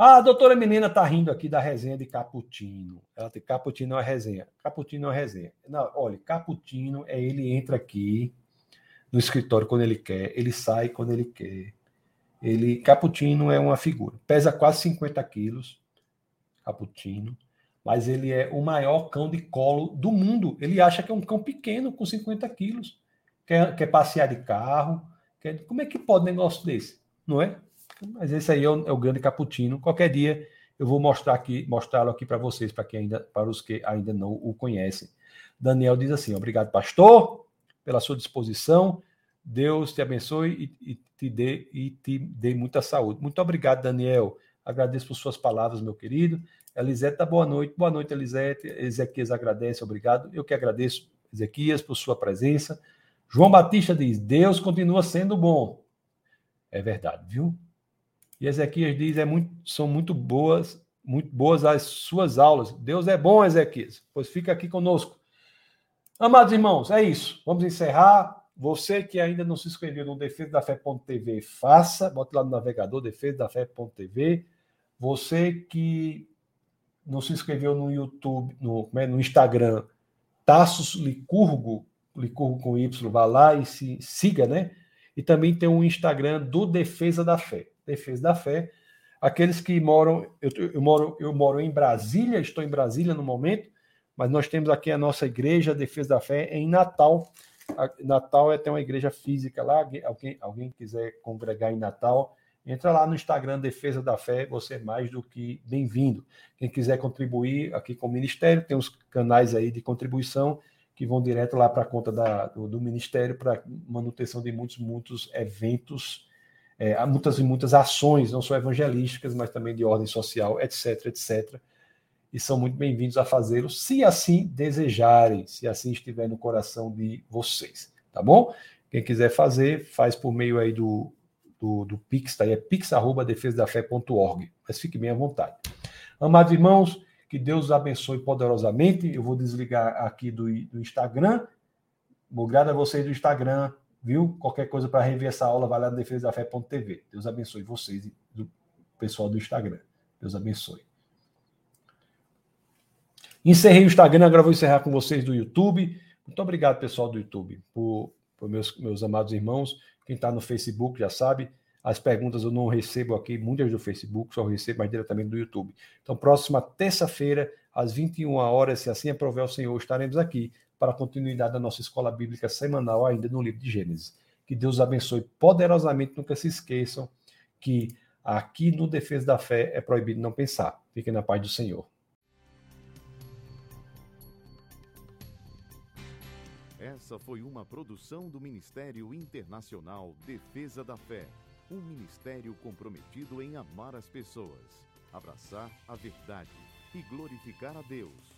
Ah, a doutora menina tá rindo aqui da resenha de Caputino. Ela tem Caputino é resenha. Caputino é resenha. Não, olha, Caputino é ele entra aqui no escritório quando ele quer, ele sai quando ele quer. Ele Caputino é uma figura. Pesa quase 50 quilos. Caputino. Mas ele é o maior cão de colo do mundo. Ele acha que é um cão pequeno com 50 quilos. Quer, quer passear de carro. Quer... Como é que pode um negócio desse? Não é? Mas esse aí é o, é o grande cappuccino. Qualquer dia eu vou mostrar aqui, mostrá-lo aqui para vocês, para quem ainda, para os que ainda não o conhecem. Daniel diz assim: obrigado, pastor, pela sua disposição. Deus te abençoe e, e te dê e te dê muita saúde. Muito obrigado, Daniel. Agradeço por suas palavras, meu querido. Elisete, boa noite. Boa noite, Elisete. Ezequias agradece, obrigado. Eu que agradeço, Ezequias, por sua presença. João Batista diz: Deus continua sendo bom. É verdade, viu? E Ezequias diz: é muito, são muito boas, muito boas as suas aulas. Deus é bom, Ezequias. Pois fica aqui conosco. Amados irmãos, é isso. Vamos encerrar. Você que ainda não se inscreveu no Defesa da Fé.tv, faça. Bote lá no navegador, Defesa da Fé.tv. Você que não se inscreveu no YouTube, no, é, no Instagram, Tassos Licurgo, Licurgo com Y, vá lá e se siga, né? E também tem um Instagram do Defesa da Fé defesa da fé. Aqueles que moram, eu, eu, moro, eu moro em Brasília, estou em Brasília no momento, mas nós temos aqui a nossa igreja Defesa da Fé em Natal. A, Natal é ter uma igreja física lá. Alguém, alguém quiser congregar em Natal, entra lá no Instagram Defesa da Fé, você é mais do que bem-vindo. Quem quiser contribuir aqui com o ministério, tem os canais aí de contribuição que vão direto lá para a conta da, do, do ministério para manutenção de muitos, muitos eventos é, há muitas e muitas ações, não só evangelísticas, mas também de ordem social, etc, etc. E são muito bem-vindos a fazê-lo, se assim desejarem, se assim estiver no coração de vocês, tá bom? Quem quiser fazer, faz por meio aí do, do, do Pix, tá aí, é pix.defesadafé.org, mas fique bem à vontade. Amados irmãos, que Deus os abençoe poderosamente. Eu vou desligar aqui do, do Instagram. Obrigado a vocês do Instagram viu? Qualquer coisa para rever essa aula, vai lá no defesadafé.tv. Deus abençoe vocês e do pessoal do Instagram. Deus abençoe. Encerrei o Instagram, agora vou encerrar com vocês do YouTube. Muito obrigado, pessoal do YouTube, por, por meus, meus amados irmãos. Quem está no Facebook já sabe. As perguntas eu não recebo aqui, muitas do Facebook, só recebo mais diretamente do YouTube. Então, próxima terça-feira, às 21 horas, se assim aprover o Senhor, estaremos aqui para a continuidade da nossa escola bíblica semanal ainda no livro de Gênesis. Que Deus abençoe poderosamente, nunca se esqueçam que aqui no Defesa da Fé é proibido não pensar. Fiquem na paz do Senhor. Essa foi uma produção do Ministério Internacional Defesa da Fé, um ministério comprometido em amar as pessoas, abraçar a verdade e glorificar a Deus.